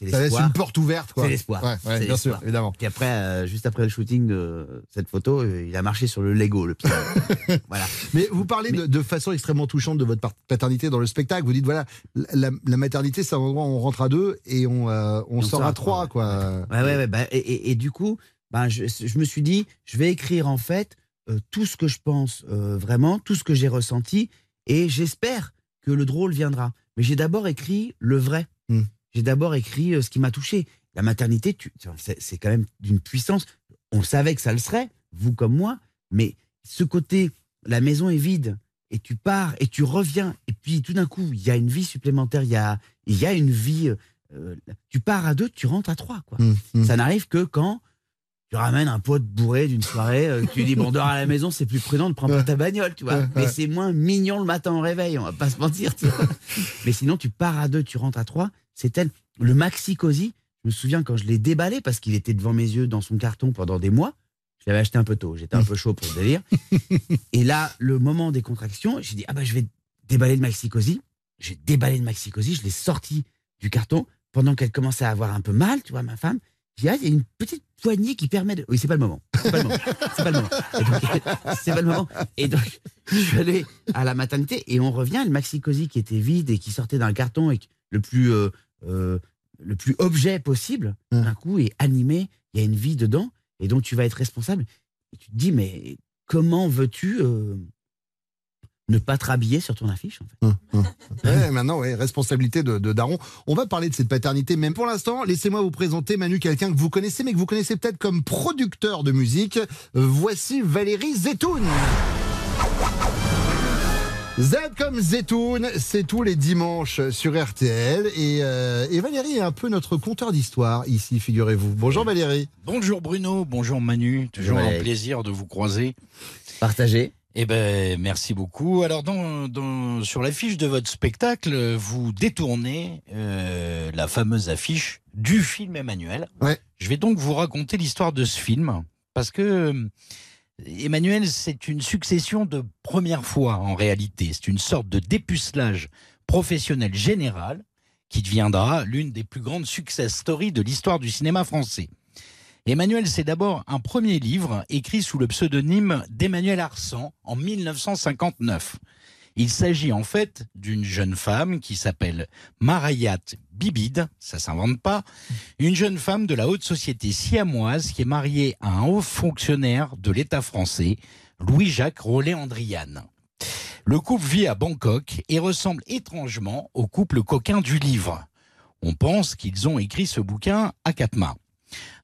Ça laisse une porte ouverte, quoi. c'est l'espoir Ouais, ouais, C'est bien sûr, évidemment. puis après euh, juste après le shooting de cette photo euh, il a marché sur le Lego le (laughs) voilà Mais vous parlez de, de façon extrêmement touchante de votre paternité dans le spectacle. Vous dites voilà, la, la maternité, c'est un endroit où on rentre à deux et on, euh, on, sort à trois, quoi. Ouais, ouais, ouais, bah, et, et- et du coup, bah, je, je me suis dit, je vais écrire en fait euh, tout ce que je pense vraiment, tout ce que j'ai ressenti, et j'espère que le drôle viendra. Mais j'ai d'abord écrit le vrai. Hmm. J'ai d'abord écrit euh, ce qui m'a touché. La maternité, c'est quand même d'une puissance. On savait que ça le serait, vous comme moi, mais ce côté, la maison est vide, et tu pars, et tu reviens, et puis tout d'un coup, il y a une vie supplémentaire, il y a, il y a une vie. euh, tu pars à deux, tu rentres à trois. Quoi. Mmh, Ça n'arrive que quand tu ramènes un pote bourré d'une soirée, euh, tu dis bon, dors à la maison, c'est plus prudent de prendre pas ta bagnole, tu vois. Ouais, Mais ouais. c'est moins mignon le matin au réveil, on va pas se mentir. tu vois. (laughs) Mais sinon, tu pars à deux, tu rentres à trois. C'est tel. Le maxi cosy, je me souviens quand je l'ai déballé parce qu'il était devant mes yeux dans son carton pendant des mois. Je l'avais acheté un peu tôt, j'étais un peu chaud pour le délire. (laughs) Et là, le moment des contractions, j'ai dit ah bah je vais déballer le maxi cosy. J'ai déballé le maxi cosy, je l'ai sorti du carton pendant qu'elle commençait à avoir un peu mal, tu vois, ma femme. J'ai dit, ah, il y a une petite poignée qui permet de. Oui, c'est pas le moment. C'est pas le moment. C'est pas le moment. (laughs) C'est pas le moment. Et donc, je suis allé à la maternité et on revient. Le maxi cosy qui était vide et qui sortait d'un carton et le plus, euh, euh, le plus objet possible, d'un coup, est animé. Il y a une vie dedans et donc tu vas être responsable. Et tu te dis, mais comment veux-tu euh, ne pas te rhabiller sur ton affiche en fait? Ouais, maintenant, ouais, responsabilité de, de Daron. On va parler de cette paternité, même pour l'instant, laissez-moi vous présenter Manu, quelqu'un que vous connaissez, mais que vous connaissez peut-être comme producteur de musique. Euh, Voici Valérie Zetoun. Z comme Zetoun, c'est tous les dimanches sur RTL. Et, euh, et Valérie est un peu notre conteur d'histoire ici, figurez-vous. Bonjour Valérie. Bonjour Bruno, bonjour Manu, toujours un plaisir de vous croiser. Partagez. Eh ben, merci beaucoup. Alors, dans, dans- sur l'affiche de votre spectacle, vous détournez euh, la fameuse affiche du film Emmanuel. Je vais donc vous raconter l'histoire de ce film, parce que euh, Emmanuel, c'est une succession de premières fois en réalité. C'est une sorte de dépucelage professionnel général qui deviendra l'une des plus grandes success stories de l'histoire du cinéma français. Emmanuel, c'est d'abord un premier livre écrit sous le pseudonyme d'Emmanuel Arsan en 1959. Il s'agit en fait d'une jeune femme qui s'appelle Marayat Bibide, ça s'invente pas, une jeune femme de la haute société siamoise qui est mariée à un haut fonctionnaire de l'État français, Louis-Jacques Rollet-Andriane. Le couple vit à Bangkok et ressemble étrangement au couple coquin du livre. On pense qu'ils ont écrit ce bouquin à quatre.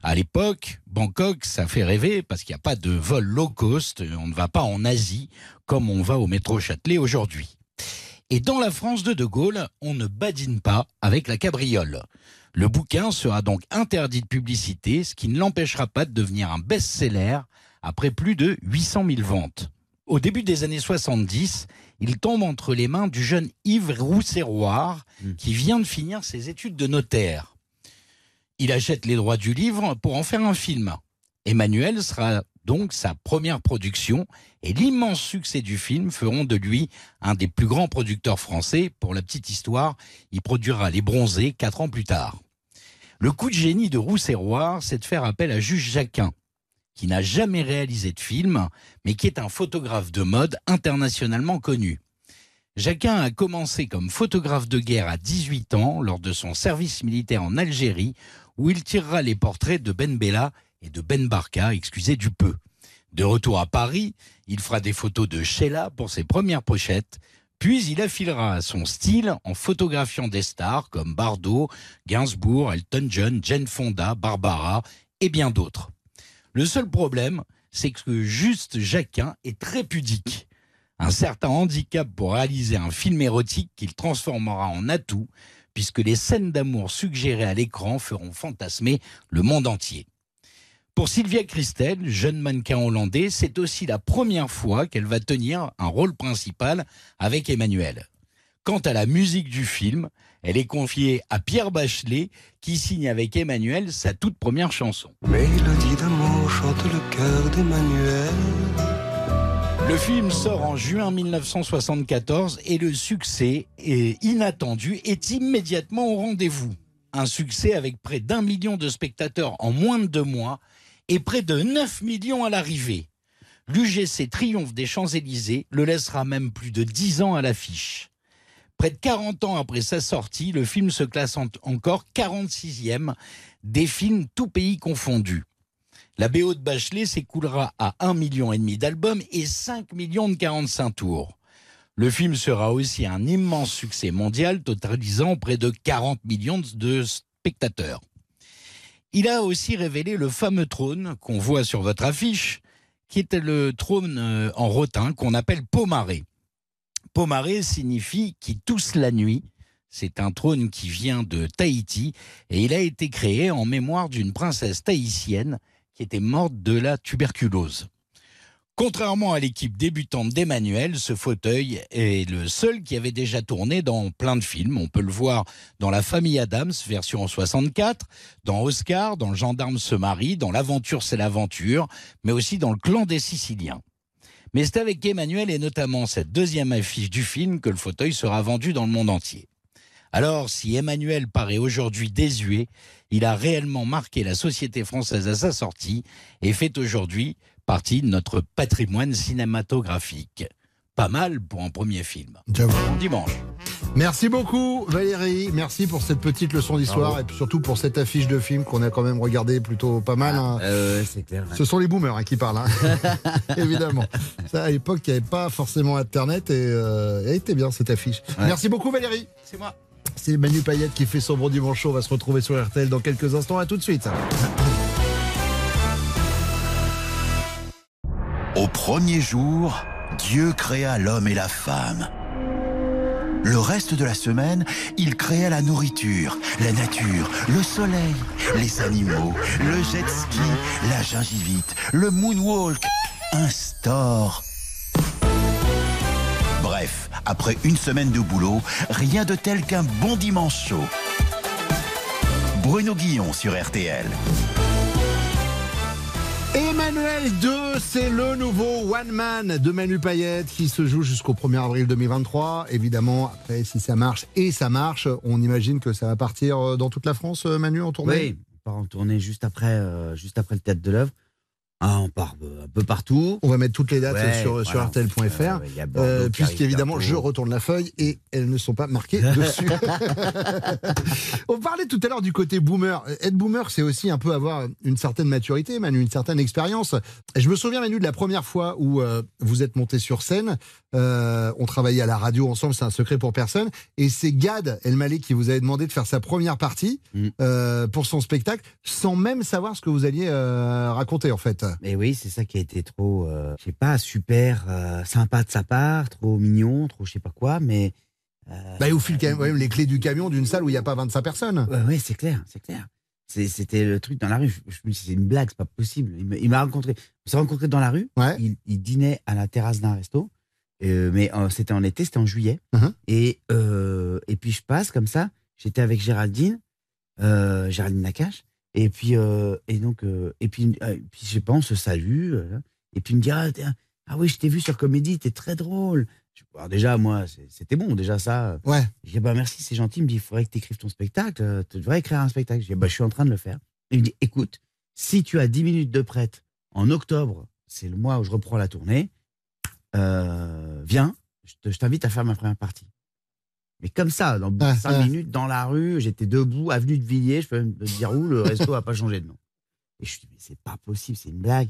À l'époque, Bangkok, ça fait rêver parce qu'il n'y a pas de vol low cost, on ne va pas en Asie comme on va au métro Châtelet aujourd'hui. Et dans la France de De Gaulle, on ne badine pas avec la cabriole. Le bouquin sera donc interdit de publicité, ce qui ne l'empêchera pas de devenir un best-seller après plus de 800 000 ventes. Au début des années 70, il tombe entre les mains du jeune Yves Rousserroir, qui vient de finir ses études de notaire. Il achète les droits du livre pour en faire un film. Emmanuel sera donc sa première production et l'immense succès du film feront de lui un des plus grands producteurs français. Pour la petite histoire, il produira Les Bronzés quatre ans plus tard. Le coup de génie de Rousserroir, c'est de faire appel à Juge Jacquin, qui n'a jamais réalisé de film, mais qui est un photographe de mode internationalement connu. Jacquin a commencé comme photographe de guerre à 18 ans lors de son service militaire en Algérie, où il tirera les portraits de Ben Bella et de Ben Barka, excusez du peu. De retour à Paris, il fera des photos de Sheila pour ses premières pochettes, puis il affilera son style en photographiant des stars comme Bardot, Gainsbourg, Elton John, Jane Fonda, Barbara et bien d'autres. Le seul problème, c'est que juste Jacquin est très pudique. Un certain handicap pour réaliser un film érotique qu'il transformera en atout, puisque les scènes d'amour suggérées à l'écran feront fantasmer le monde entier. Pour Sylvia Christel, jeune mannequin hollandais, c'est aussi la première fois qu'elle va tenir un rôle principal avec Emmanuel. Quant à la musique du film, elle est confiée à Pierre Bachelet, qui signe avec Emmanuel sa toute première chanson. Mélodie d'amour chante le cœur d'Emmanuel. Le film sort en juin 1974 et le succès inattendu est immédiatement au rendez-vous. Un succès avec près d'un million de spectateurs en moins de deux mois et près de 9 millions à l'arrivée. L'UGC Triomphe des Champs-Élysées le laissera même plus de 10 ans à l'affiche. Près de 40 ans après sa sortie, le film se classe en- encore 46e des films tout pays confondus. La BO de Bachelet s'écoulera à 1,5 million d'albums et 5 millions de 45 tours. Le film sera aussi un immense succès mondial, totalisant près de 40 millions de spectateurs. Il a aussi révélé le fameux trône qu'on voit sur votre affiche, qui était le trône euh, en rotin qu'on appelle Pomaré. Pomaré signifie qui tousse la nuit. C'est un trône qui vient de Tahiti et il a été créé en mémoire d'une princesse tahitienne qui était morte de la tuberculose. Contrairement à l'équipe débutante d'Emmanuel, ce fauteuil est le seul qui avait déjà tourné dans plein de films. On peut le voir dans La famille Adams, version 64, dans Oscar, dans Le gendarme se marie, dans L'aventure c'est l'aventure, mais aussi dans Le clan des Siciliens. Mais c'est avec Emmanuel et notamment cette deuxième affiche du film que le fauteuil sera vendu dans le monde entier. Alors, si Emmanuel paraît aujourd'hui désuet, il a réellement marqué la société française à sa sortie et fait aujourd'hui partie de notre patrimoine cinématographique. Pas mal pour un premier film. Bon dimanche. Merci beaucoup Valérie, merci pour cette petite leçon d'histoire et surtout pour cette affiche de film qu'on a quand même regardé plutôt pas mal. hein. c'est clair. Ce sont les boomers hein, qui parlent, hein. (laughs) évidemment. Ça, à l'époque, il n'y avait pas forcément Internet et euh, elle était bien cette affiche. Ouais. Merci beaucoup Valérie. C'est moi. C'est Manu Payette qui fait son bon dimanche. On va se retrouver sur RTL dans quelques instants. À tout de suite. Au premier jour, Dieu créa l'homme et la femme. Le reste de la semaine, il créa la nourriture, la nature, le soleil, les animaux, le jet ski, la gingivite, le moonwalk, un store. Après une semaine de boulot, rien de tel qu'un bon dimanche chaud. Bruno Guillon sur RTL. Emmanuel 2, c'est le nouveau One Man de Manu Payette qui se joue jusqu'au 1er avril 2023. Évidemment, après, si ça marche, et ça marche, on imagine que ça va partir euh, dans toute la France, euh, Manu, en tournée? Oui, on part en tournée juste après, euh, juste après le théâtre de l'œuvre. Ah, on part un peu partout. On va mettre toutes les dates Ouais, sur, sur voilà. RTL.fr. Euh, Euh, Puisqu'évidemment, je retourne la feuille et elles ne sont pas marquées (laughs) dessus. (laughs) On parlait tout à l'heure du côté boomer. Être boomer, c'est aussi un peu avoir une certaine maturité, Manu, une certaine expérience. Je me souviens, Manu, de la première fois où euh, vous êtes monté sur scène. On travaillait à la radio ensemble, c'est un secret pour personne. Et c'est Gad Elmaleh qui vous avait demandé de faire sa première partie Mm. pour son spectacle, sans même savoir ce que vous alliez raconter, en fait. Mais oui, c'est ça qui a été trop, euh, je sais pas, super euh, sympa de sa part, trop mignon, trop je sais pas quoi, mais. euh, Bah, il vous file quand même, les clés du camion d'une salle où il n'y a pas 25 personnes. Ouais, c'est clair, c'est clair. C'était le truc dans la rue. Je, me c'est une blague, c'est pas possible. Il m'a rencontré. On s'est rencontrés dans la rue. Il, il dînait à la terrasse d'un resto. Euh, mais euh, c'était en été, c'était en juillet. Uh-huh. et, euh, et puis je passe comme ça. J'étais avec Géraldine, euh, Géraldine Nakache. Et puis, euh, et donc, euh, et puis, euh, puis je sais pas, on se salue. euh, et puis il me dit, ah, tiens, ah oui, je t'ai vu sur Comédie, t'es très drôle. Je- alors déjà, moi, c'était bon, déjà ça. Ouais. Je dis, bah merci, c'est gentil. Il me dit, il faudrait que tu écrives ton spectacle. euh, Tu devrais écrire un spectacle. Je dis, bah je suis en train de le faire. Il me dit, écoute, si tu as 10 minutes de prête en octobre, c'est le mois où je reprends la tournée. Euh, viens, je t'invite à faire ma première partie. Mais comme ça, dans Ah, cinq ah. minutes, dans la rue, j'étais debout, avenue de Villiers, je peux même te dire où, le resto n'a pas changé de nom. Et je me dis, mais c'est pas possible, c'est une blague.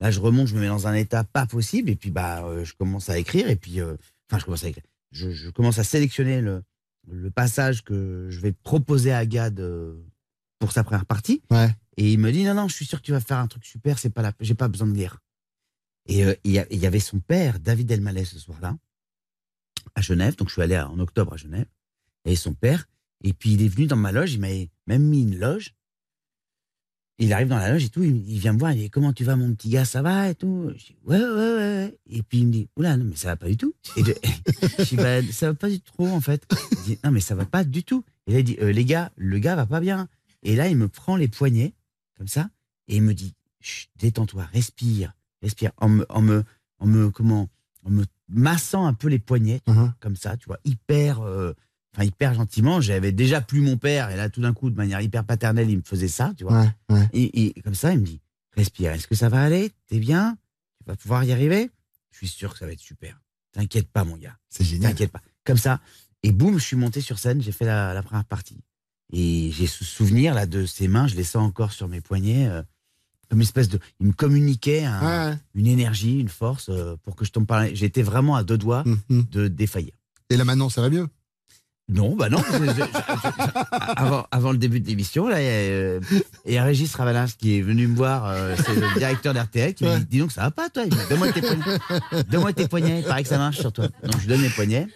Là, je remonte, je me mets dans un état pas possible, et puis bah, euh, je commence à écrire, et puis, euh, enfin, je commence à écrire. Je, je commence à sélectionner le, le passage que je vais proposer à Gad euh, pour sa première partie. Ouais. Et il me dit, non, non, je suis sûr que tu vas faire un truc super, c'est pas la, j'ai pas besoin de lire. Et il y, y avait son père, David Elmaleh, ce soir-là, à Genève. Donc, je suis allé en octobre à Genève. Et son père. Et puis, il est venu dans ma loge. Il m'a même mis une loge. Il arrive dans la loge et tout. Il, vient me voir. Il dit Comment tu vas, mon petit gars Ça va et tout? Je dis Ouais, ouais, ouais. Et puis, il me dit Oula, non, mais ça va pas du tout. Et je, (laughs) dis Bah, ça va pas du tout, en fait. Il dit Non, mais ça va pas du tout. Et là, il dit Euh, Les gars, le gars va pas bien. Et là, il me prend les poignets, comme ça. Et il me dit Détends-toi, respire, respire. En me, en me, en me, comment En me massant un peu les poignets, vois, comme ça, tu vois, hyper. euh, Enfin, hyper gentiment, j'avais déjà plus mon père, et là, tout d'un coup, de manière hyper paternelle, il me faisait ça, tu vois. Ouais, ouais. Et, et comme ça, il me dit Respire, est-ce que ça va aller? T'es bien? Tu vas pouvoir y arriver? Je suis sûr que ça va être super. T'inquiète pas, mon gars. C'est génial. T'inquiète pas. Comme ça. Et boum, je suis monté sur scène, j'ai fait la, la première partie. Et j'ai ce souvenir là de ses mains, je les sens encore sur mes poignets, euh, comme une espèce de. Il me communiquait un- Ouais. une énergie, une force euh, pour que je tombe par là. J'étais vraiment à deux doigts Mhm. de défaillir. Et là maintenant, ça va mieux Non, bah non. je- je- je- je- avant, avant le début de l'émission, là, il y a, euh, il y a Régis Ravalas qui est venu me voir, euh, c'est le directeur d'RTL, qui me dit Dis donc, ça va pas, toi? Donne-moi tes poignets. Donne-moi tes poignets, il paraît que ça marche sur toi. Donc, je lui donne mes poignets.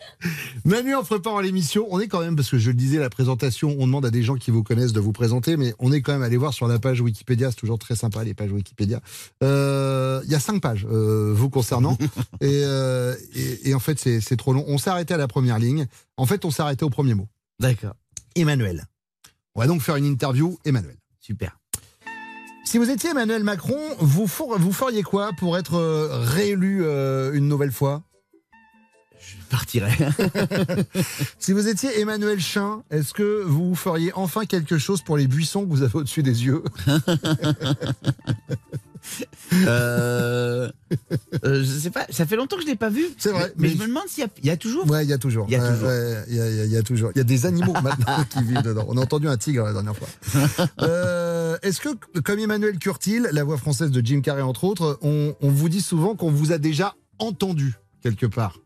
Manu, en préparant l'émission, on est quand même, parce que je le disais, la présentation, on demande à des gens qui vous connaissent de vous présenter, mais on est quand même allé voir sur la page Wikipédia, c'est toujours très sympa les pages Wikipédia. Euh, Il y a cinq pages euh, vous concernant, (laughs) et, et, et en fait c'est trop long. On s'est arrêté à la première ligne, en fait on s'est au premier mot. D'accord. Emmanuel. On va donc faire une interview, Emmanuel. Super. Si vous étiez Emmanuel Macron, vous, for- vous feriez quoi pour être euh, réélu euh, une nouvelle fois? Je partirai. (laughs) Si vous étiez Emmanuel Chin, est-ce que vous feriez enfin quelque chose pour les buissons que vous avez au-dessus des yeux? (laughs) Euh, euh, je sais pas, ça fait longtemps que je l'ai pas vu. C'est vrai, Mais, mais- je me demande s'il y a, il y a toujours. Ouais, il y a toujours. Il y a toujours. Il y, a- y y toujours. Il y a des animaux maintenant (laughs) qui vivent dedans. On a entendu un tigre la dernière fois. Euh, Est-ce que, comme Emmanuel Curtil, la voix française de Jim Carrey entre autres, on, on vous dit souvent qu'on vous a déjà entendu quelque part?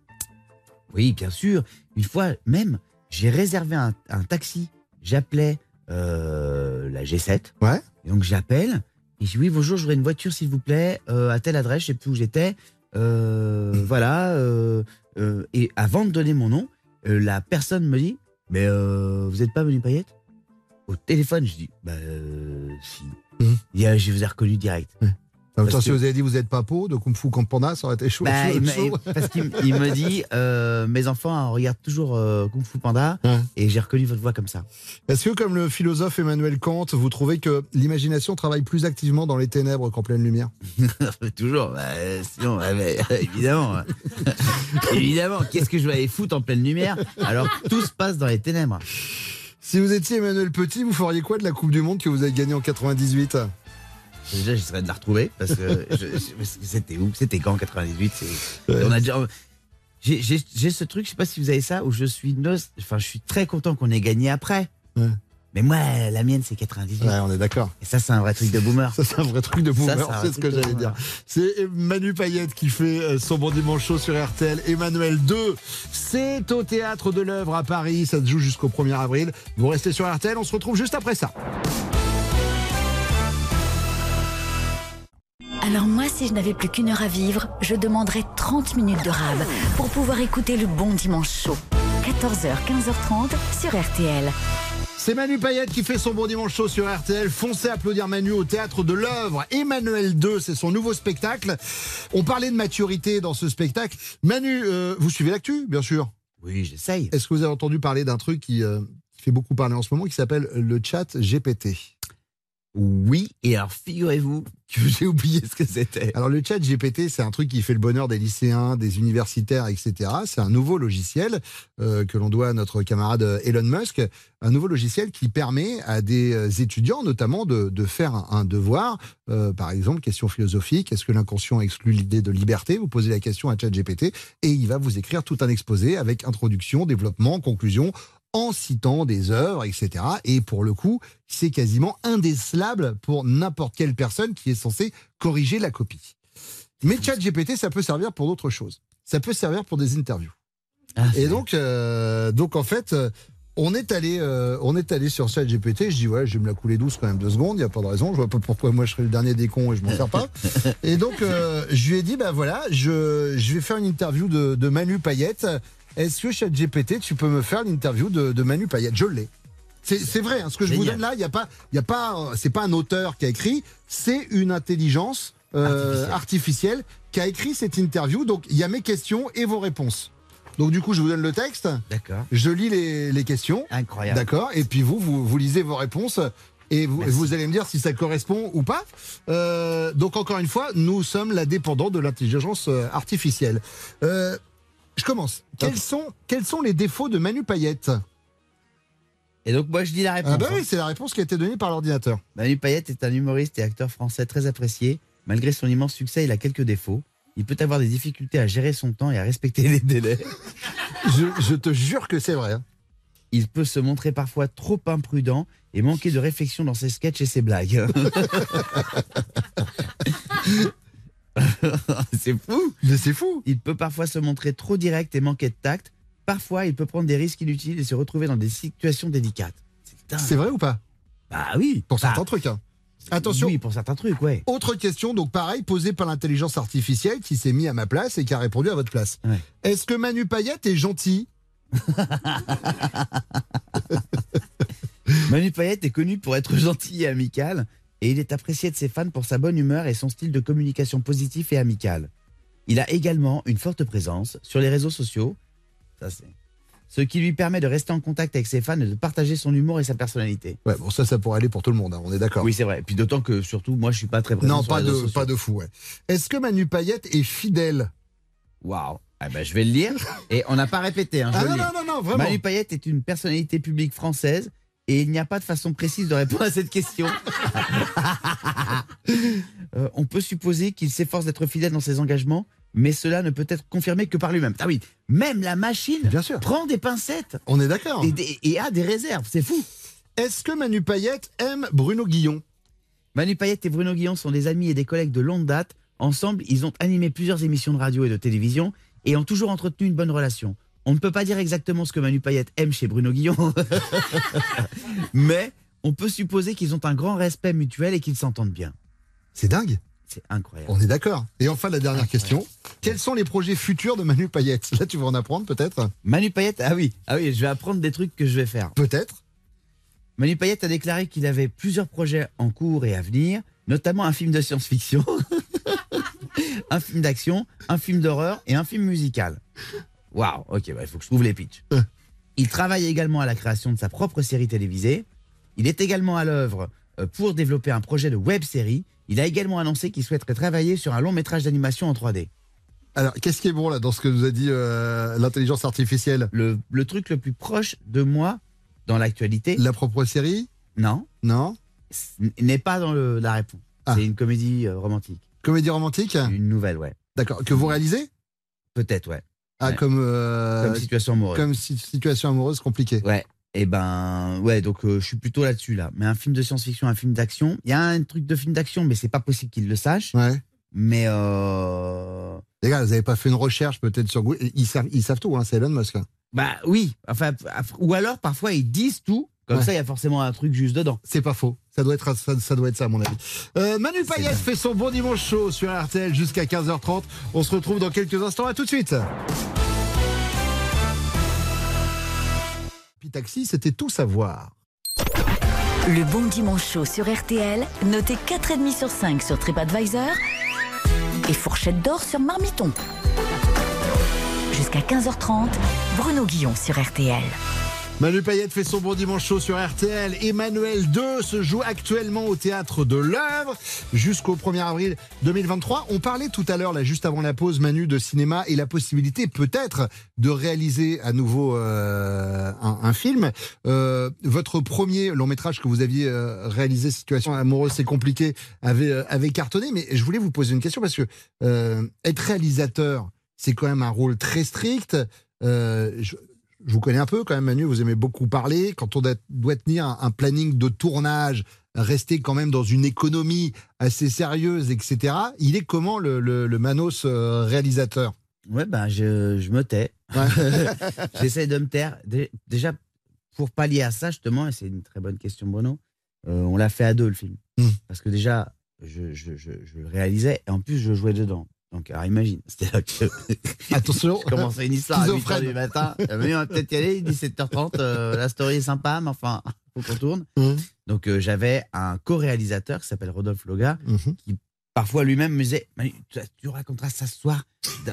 Oui, bien sûr. Une fois même, j'ai réservé un, un taxi. J'appelais la G7. Ouais. Donc j'appelle et je dis oui bonjour, j'aurais une voiture s'il vous plaît euh, à telle adresse, je sais plus où j'étais. Euh, (laughs) Voilà. euh, et avant de donner mon nom, la personne me dit mais vous n'êtes pas Menu Payette? Au téléphone, je dis bah si. A- je vous ai reconnu direct. En même temps, Parce si vous avez dit vous êtes pas peau de Kung Fu Panda, ça aurait été chaud. Bah, (laughs) il me- parce qu'il me- il me dit euh, mes enfants hein, regardent toujours euh, Kung Fu Panda Ouais. et j'ai reconnu votre voix comme ça. Est-ce que, comme le philosophe Emmanuel Kant, vous trouvez que l'imagination travaille plus activement dans les ténèbres qu'en pleine lumière? (laughs) Toujours, bah, sinon, (laughs) évidemment. hein. évidemment, qu'est-ce que je vais aller foutre en pleine lumière alors que tout se passe dans les ténèbres? Si vous étiez Emmanuel Petit, vous feriez quoi de la Coupe du Monde que vous avez gagnée en 98 Déjà, j'essaierais de la retrouver (laughs) parce que c'était où? C'était quand en 98 c'est- On a déjà. J'ai ce truc, je sais pas si vous avez ça, où je suis nos- enfin, je suis très content qu'on ait gagné après. Ouais. Mais moi, la mienne, c'est 98. Ouais, on est d'accord. Et ça, c'est un vrai truc de boomer. (laughs) Ça, c'est un vrai truc de boomer, c'est ce que j'allais dire. C'est Manu Payette qui fait euh, son bon dimanche chaud sur RTL. Emmanuel 2, c'est au théâtre de l'œuvre à Paris. Ça se joue jusqu'au 1er avril. Vous restez sur RTL, on se retrouve juste après ça. Alors moi, si je n'avais plus qu'une heure à vivre, je demanderais 30 minutes de rab pour pouvoir écouter le bon dimanche chaud. 14h, 15h30 sur RTL. C'est Manu Payette qui fait son bon dimanche chaud sur RTL. Foncez applaudir Manu au théâtre de l'œuvre. Emmanuel 2, c'est son nouveau spectacle. On parlait de maturité dans ce spectacle. Manu, euh, vous suivez l'actu, bien sûr? Oui, j'essaye. Est-ce que vous avez entendu parler d'un truc qui, euh, qui fait beaucoup parler en ce moment, qui s'appelle le chat GPT Oui, et alors figurez-vous que (laughs) j'ai oublié ce que c'était. Alors le chat GPT, c'est un truc qui fait le bonheur des lycéens, des universitaires, etc. C'est un nouveau logiciel euh, que l'on doit à notre camarade Elon Musk, un nouveau logiciel qui permet à des euh, étudiants notamment de, de faire un, devoir, euh, par exemple question philosophique, est-ce que l'inconscient exclut l'idée de liberté? Vous posez la question à chat GPT et il va vous écrire tout un exposé avec introduction, développement, conclusion, en citant des œuvres, etc. Et pour le coup, c'est quasiment indécelable pour n'importe quelle personne qui est censée corriger la copie. Mais ChatGPT, ça peut servir pour d'autres choses. Ça peut servir pour des interviews. et donc, euh, donc en fait, euh, on est allé, euh, on est allé sur ChatGPT. Je dis ouais, je vais me la couler douce quand même deux secondes. Il y a pas de raison. Je vois pas pourquoi moi je serais le dernier des cons et je m'en sers pas. (laughs) et donc, euh, je lui ai dit bah voilà, je, je vais faire une interview de, de Manu Payette. Est-ce que ChatGPT, tu peux me faire l'interview de, de Manu Payette Je l'ai. C'est vrai, hein, ce que je vous donne là, il y a pas, il y a pas, c'est pas un auteur qui a écrit, c'est une intelligence euh, artificielle. qui a écrit cette interview. Donc il y a mes questions et vos réponses. Donc du coup, je vous donne le texte. D'accord. Je lis les, les questions. Incroyable. D'accord. Et puis vous, vous, vous lisez vos réponses. Et vous, vous allez me dire si ça correspond ou pas. Euh, donc encore une fois, nous sommes la dépendante de l'intelligence euh, artificielle. Euh, je commence. Quels sont, quels sont les défauts de Manu Payette Et donc moi je dis la réponse. Ah bah hein. oui, c'est la réponse qui a été donnée par l'ordinateur. Manu Payette est un humoriste et acteur français très apprécié. Malgré son immense succès, il a quelques défauts. Il peut avoir des difficultés à gérer son temps et à respecter les délais. (laughs) Je, je te jure que c'est vrai. hein. Il peut se montrer parfois trop imprudent et manquer de réflexion dans ses sketchs et ses blagues. (laughs) (laughs) c'est fou. Mais c'est fou. Il peut parfois se montrer trop direct et manquer de tact. Parfois, il peut prendre des risques inutiles et se retrouver dans des situations délicates. C'est vrai ou pas? Bah oui. Pour Bah, certains trucs. hein. Attention. Oui, pour certains trucs, ouais. Autre question, donc pareil, posée par l'intelligence artificielle qui s'est mis à ma place et qui a répondu à votre place. Est-ce que Manu Payette est gentil? (laughs) Manu Payette est connu pour être gentil et amical, et il est apprécié de ses fans pour sa bonne humeur et son style de communication positif et amical. Il a également une forte présence sur les réseaux sociaux, ça c'est, ce qui lui permet de rester en contact avec ses fans et de partager son humour et sa personnalité. Ouais, bon, ça, ça pourrait aller pour tout le monde, hein, on est d'accord. Oui, c'est vrai. Et puis d'autant que surtout, moi, je suis pas très présent Non, sur pas les réseaux de, sociaux. pas de fou, ouais. Est-ce que Manu Payette est fidèle? Waouh. Ah ben, je vais le lire. Et on n'a pas répété. Hein, je Ah le non, lis. non, non, non, vraiment. Manu Payette est une personnalité publique française et il n'y a pas de façon précise de répondre à cette question. (laughs) Euh, on peut supposer qu'il s'efforce d'être fidèle dans ses engagements, mais cela ne peut être confirmé que par lui-même. Ah oui, même la machine prend des pincettes. On est d'accord. Et, et a des réserves, c'est fou. Est-ce que Manu Payette aime Bruno Guillon? Manu Payette et Bruno Guillon sont des amis et des collègues de longue date. Ensemble, ils ont animé plusieurs émissions de radio et de télévision et ont toujours entretenu une bonne relation. On ne peut pas dire exactement ce que Manu Payette aime chez Bruno Guillon, (laughs) mais on peut supposer qu'ils ont un grand respect mutuel et qu'ils s'entendent bien. C'est dingue. C'est incroyable. On est d'accord. Et enfin, la dernière question. Quels sont les projets futurs de Manu Payette Là, tu vas en apprendre peut-être? Manu Payette, ah oui, ah oui, je vais apprendre des trucs que je vais faire. Peut-être. Manu Payette a déclaré qu'il avait plusieurs projets en cours et à venir, notamment un film de science-fiction, (laughs) un film d'action, un film d'horreur et un film musical. Waouh, ok, bah, il faut que je trouve les pitchs. Il travaille également à la création de sa propre série télévisée. Il est également à l'œuvre euh, pour développer un projet de web série. Il a également annoncé qu'il souhaiterait travailler sur un long métrage d'animation en 3D. Alors, qu'est-ce qui est bon là dans ce que nous a dit euh, l'intelligence artificielle? Le, le truc le plus proche de moi dans l'actualité. La propre série? Non. Non. N'est pas dans le- la réponse. C'est une comédie euh, romantique. Comédie romantique? Une nouvelle, ouais. D'accord. Que vous réalisez? Peut-être, ouais. Ah, Ouais. comme. euh, Comme situation amoureuse. Comme si- situation amoureuse compliquée. Ouais. Et ben, ouais, donc euh, je suis plutôt là-dessus, là. Mais un film de science-fiction, un film d'action. Il y a un truc de film d'action, mais c'est pas possible qu'il le sache. Ouais. Mais euh, Les gars, vous n'avez pas fait une recherche peut-être sur Google? Ils savent, ils savent tout, hein, c'est Elon Musk. hein. bah oui. Enfin, ou alors parfois ils disent tout. Comme Ouais. ça, il y a forcément un truc juste dedans. C'est pas faux. Ça doit être ça, ça doit être ça, à mon avis. Euh, Manu Payette fait son bon dimanche chaud sur RTL jusqu'à 15h30. On se retrouve dans quelques instants. À tout de suite. Taxi, c'était tout savoir. Le bon dimanche chaud sur RTL, noté 4,5 sur 5 sur TripAdvisor et fourchette d'or sur Marmiton. Jusqu'à 15h30, Bruno Guillon sur RTL. Manu Payette fait son bon dimanche chaud sur RTL. Emmanuel 2 se joue actuellement au théâtre de l'œuvre jusqu'au 1er avril 2023. On parlait tout à l'heure, là, juste avant la pause, Manu, de cinéma et la possibilité peut-être de réaliser à nouveau euh, un, un, film. Euh, votre premier long métrage que vous aviez euh, réalisé, Situation amoureuse, c'est compliqué, avait, euh, avait cartonné. Mais je voulais vous poser une question parce que euh, être réalisateur, c'est quand même un rôle très strict. Je, je vous connais un peu quand même, Manu, vous aimez beaucoup parler. Quand on doit tenir un planning de tournage, rester quand même dans une économie assez sérieuse, etc. Il est comment le, le, Manos euh, réalisateur? Ouais, ben je, je me tais. (laughs) J'essaie de me taire. Déjà, pour pallier à ça, justement, et c'est une très bonne question, Bruno, euh, on l'a fait à deux le film. Hmm. Parce que déjà, je, je, je, je, le réalisais et en plus, je jouais dedans. Donc, alors imagine, (laughs) c'était là que. (laughs) Attention Je commençais une histoire à 8h du matin. on va peut-être y aller, 17h30. Euh, la story est sympa, mais enfin, faut qu'on tourne. Mmh. Donc, euh, j'avais un co-réalisateur qui s'appelle Rodolphe Loga, mmh. qui parfois lui-même me disait Tu raconteras ça ce soir,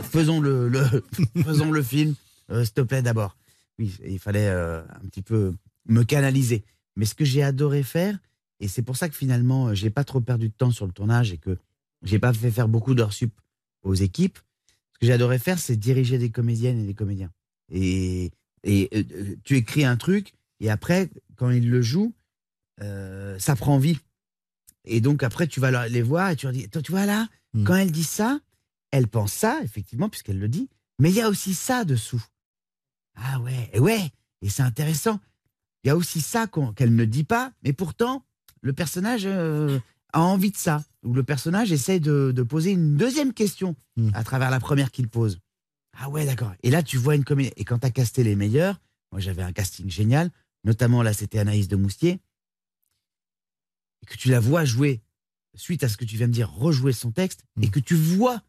faisons le, le (laughs) faisons le film, euh, s'il te plaît, d'abord. Oui, il fallait un petit peu me canaliser. Mais ce que j'ai adoré faire, et c'est pour ça que finalement, j'ai pas trop perdu de temps sur le tournage et que j'ai pas fait faire beaucoup d'heures sup aux équipes. Ce que j'adorais faire, c'est diriger des comédiennes et des comédiens. Et, et euh, euh, tu écris un truc, et après, quand ils le jouent, euh, ça prend vie. Et donc, après, tu vas les voir et tu leur dis Toi, tu vois là, hmm. quand elle dit ça, elle pense ça, effectivement, puisqu'elle le dit, mais il y a aussi ça dessous. Ah ouais, et ouais, et c'est intéressant. Il y a aussi ça qu'elle ne dit pas, mais pourtant, le personnage a envie de ça, où le personnage essaie de, poser une deuxième question hmm. à travers la première qu'il pose. Ah ouais, d'accord. Et là, tu vois une comédie. Et quand tu as casté les meilleurs, moi j'avais un casting génial, notamment là, c'était Anaïs de Moustier, et que tu la vois jouer, suite à ce que tu viens de dire, rejouer son texte, et hmm. que tu vois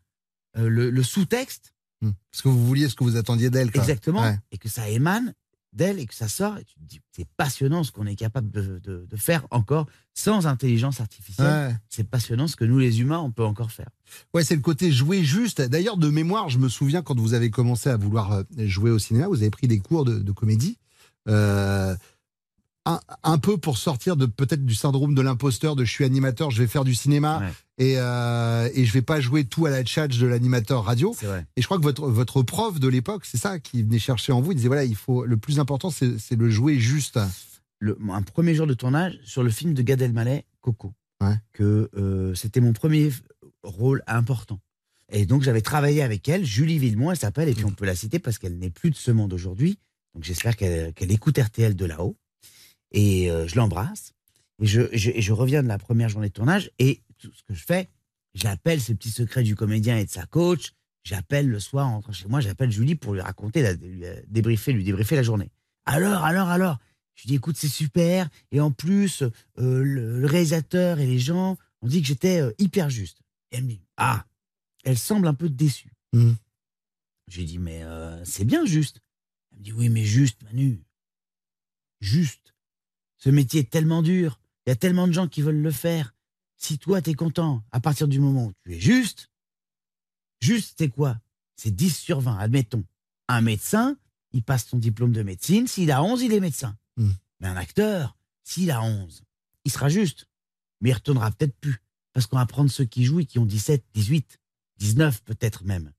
euh, le, sous-texte. Hmm. Parce que vous vouliez ce que vous attendiez d'elle. Exactement. Et que ça émane d'elle et que ça sort, et tu te dis, c'est passionnant ce qu'on est capable de, faire encore sans intelligence artificielle. C'est passionnant ce que nous, les humains, on peut encore faire. Ouais, c'est le côté jouer juste. D'ailleurs, de mémoire, je me souviens quand vous avez commencé à vouloir euh, jouer au cinéma, vous avez pris des cours de, comédie. Euh, un, peu pour sortir de peut-être du syndrome de l'imposteur, de je suis animateur, je vais faire du cinéma et, euh, et je vais pas jouer tout à la tchatch de l'animateur radio. Et je crois que votre, votre prof de l'époque, c'est ça qui venait chercher en vous. Il disait voilà, il faut le plus important, c'est le jouer juste. Le, un premier jour de tournage sur le film de Gad Elmaleh, Coco, que euh, c'était mon premier rôle important. Et donc j'avais travaillé avec elle, Julie Villemont, elle s'appelle, et puis on peut la citer parce qu'elle n'est plus de ce monde aujourd'hui. Donc j'espère qu'elle écoute RTL de là-haut. Et euh, je l'embrasse. Et je, je, reviens de la première journée de tournage. Et tout ce que je fais, j'appelle ce petit secret du comédien et de sa coach. J'appelle le soir, en rentrant chez moi, j'appelle Julie pour lui raconter, lui euh, débriefer, lui débriefer la journée. Alors, alors, alors? Je dis, écoute, c'est super. Et en plus, euh, le, réalisateur et les gens ont dit que j'étais hyper juste. Et elle me dit, ah, elle semble un peu déçue. Mmh. Je lui dis, mais c'est bien juste. Elle me dit, oui, mais juste, Manu. Juste. Ce métier est tellement dur. Il y a tellement de gens qui veulent le faire. Si toi, tu es content, à partir du moment où tu es juste, juste, c'est quoi? C'est 10 sur 20, admettons. Un médecin, il passe son diplôme de médecine. S'il a 11, il est médecin. Hmm. Mais un acteur, s'il a 11, il sera juste. Mais il retournera peut-être plus. Parce qu'on va prendre ceux qui jouent et qui ont 17, 18, 19 peut-être même.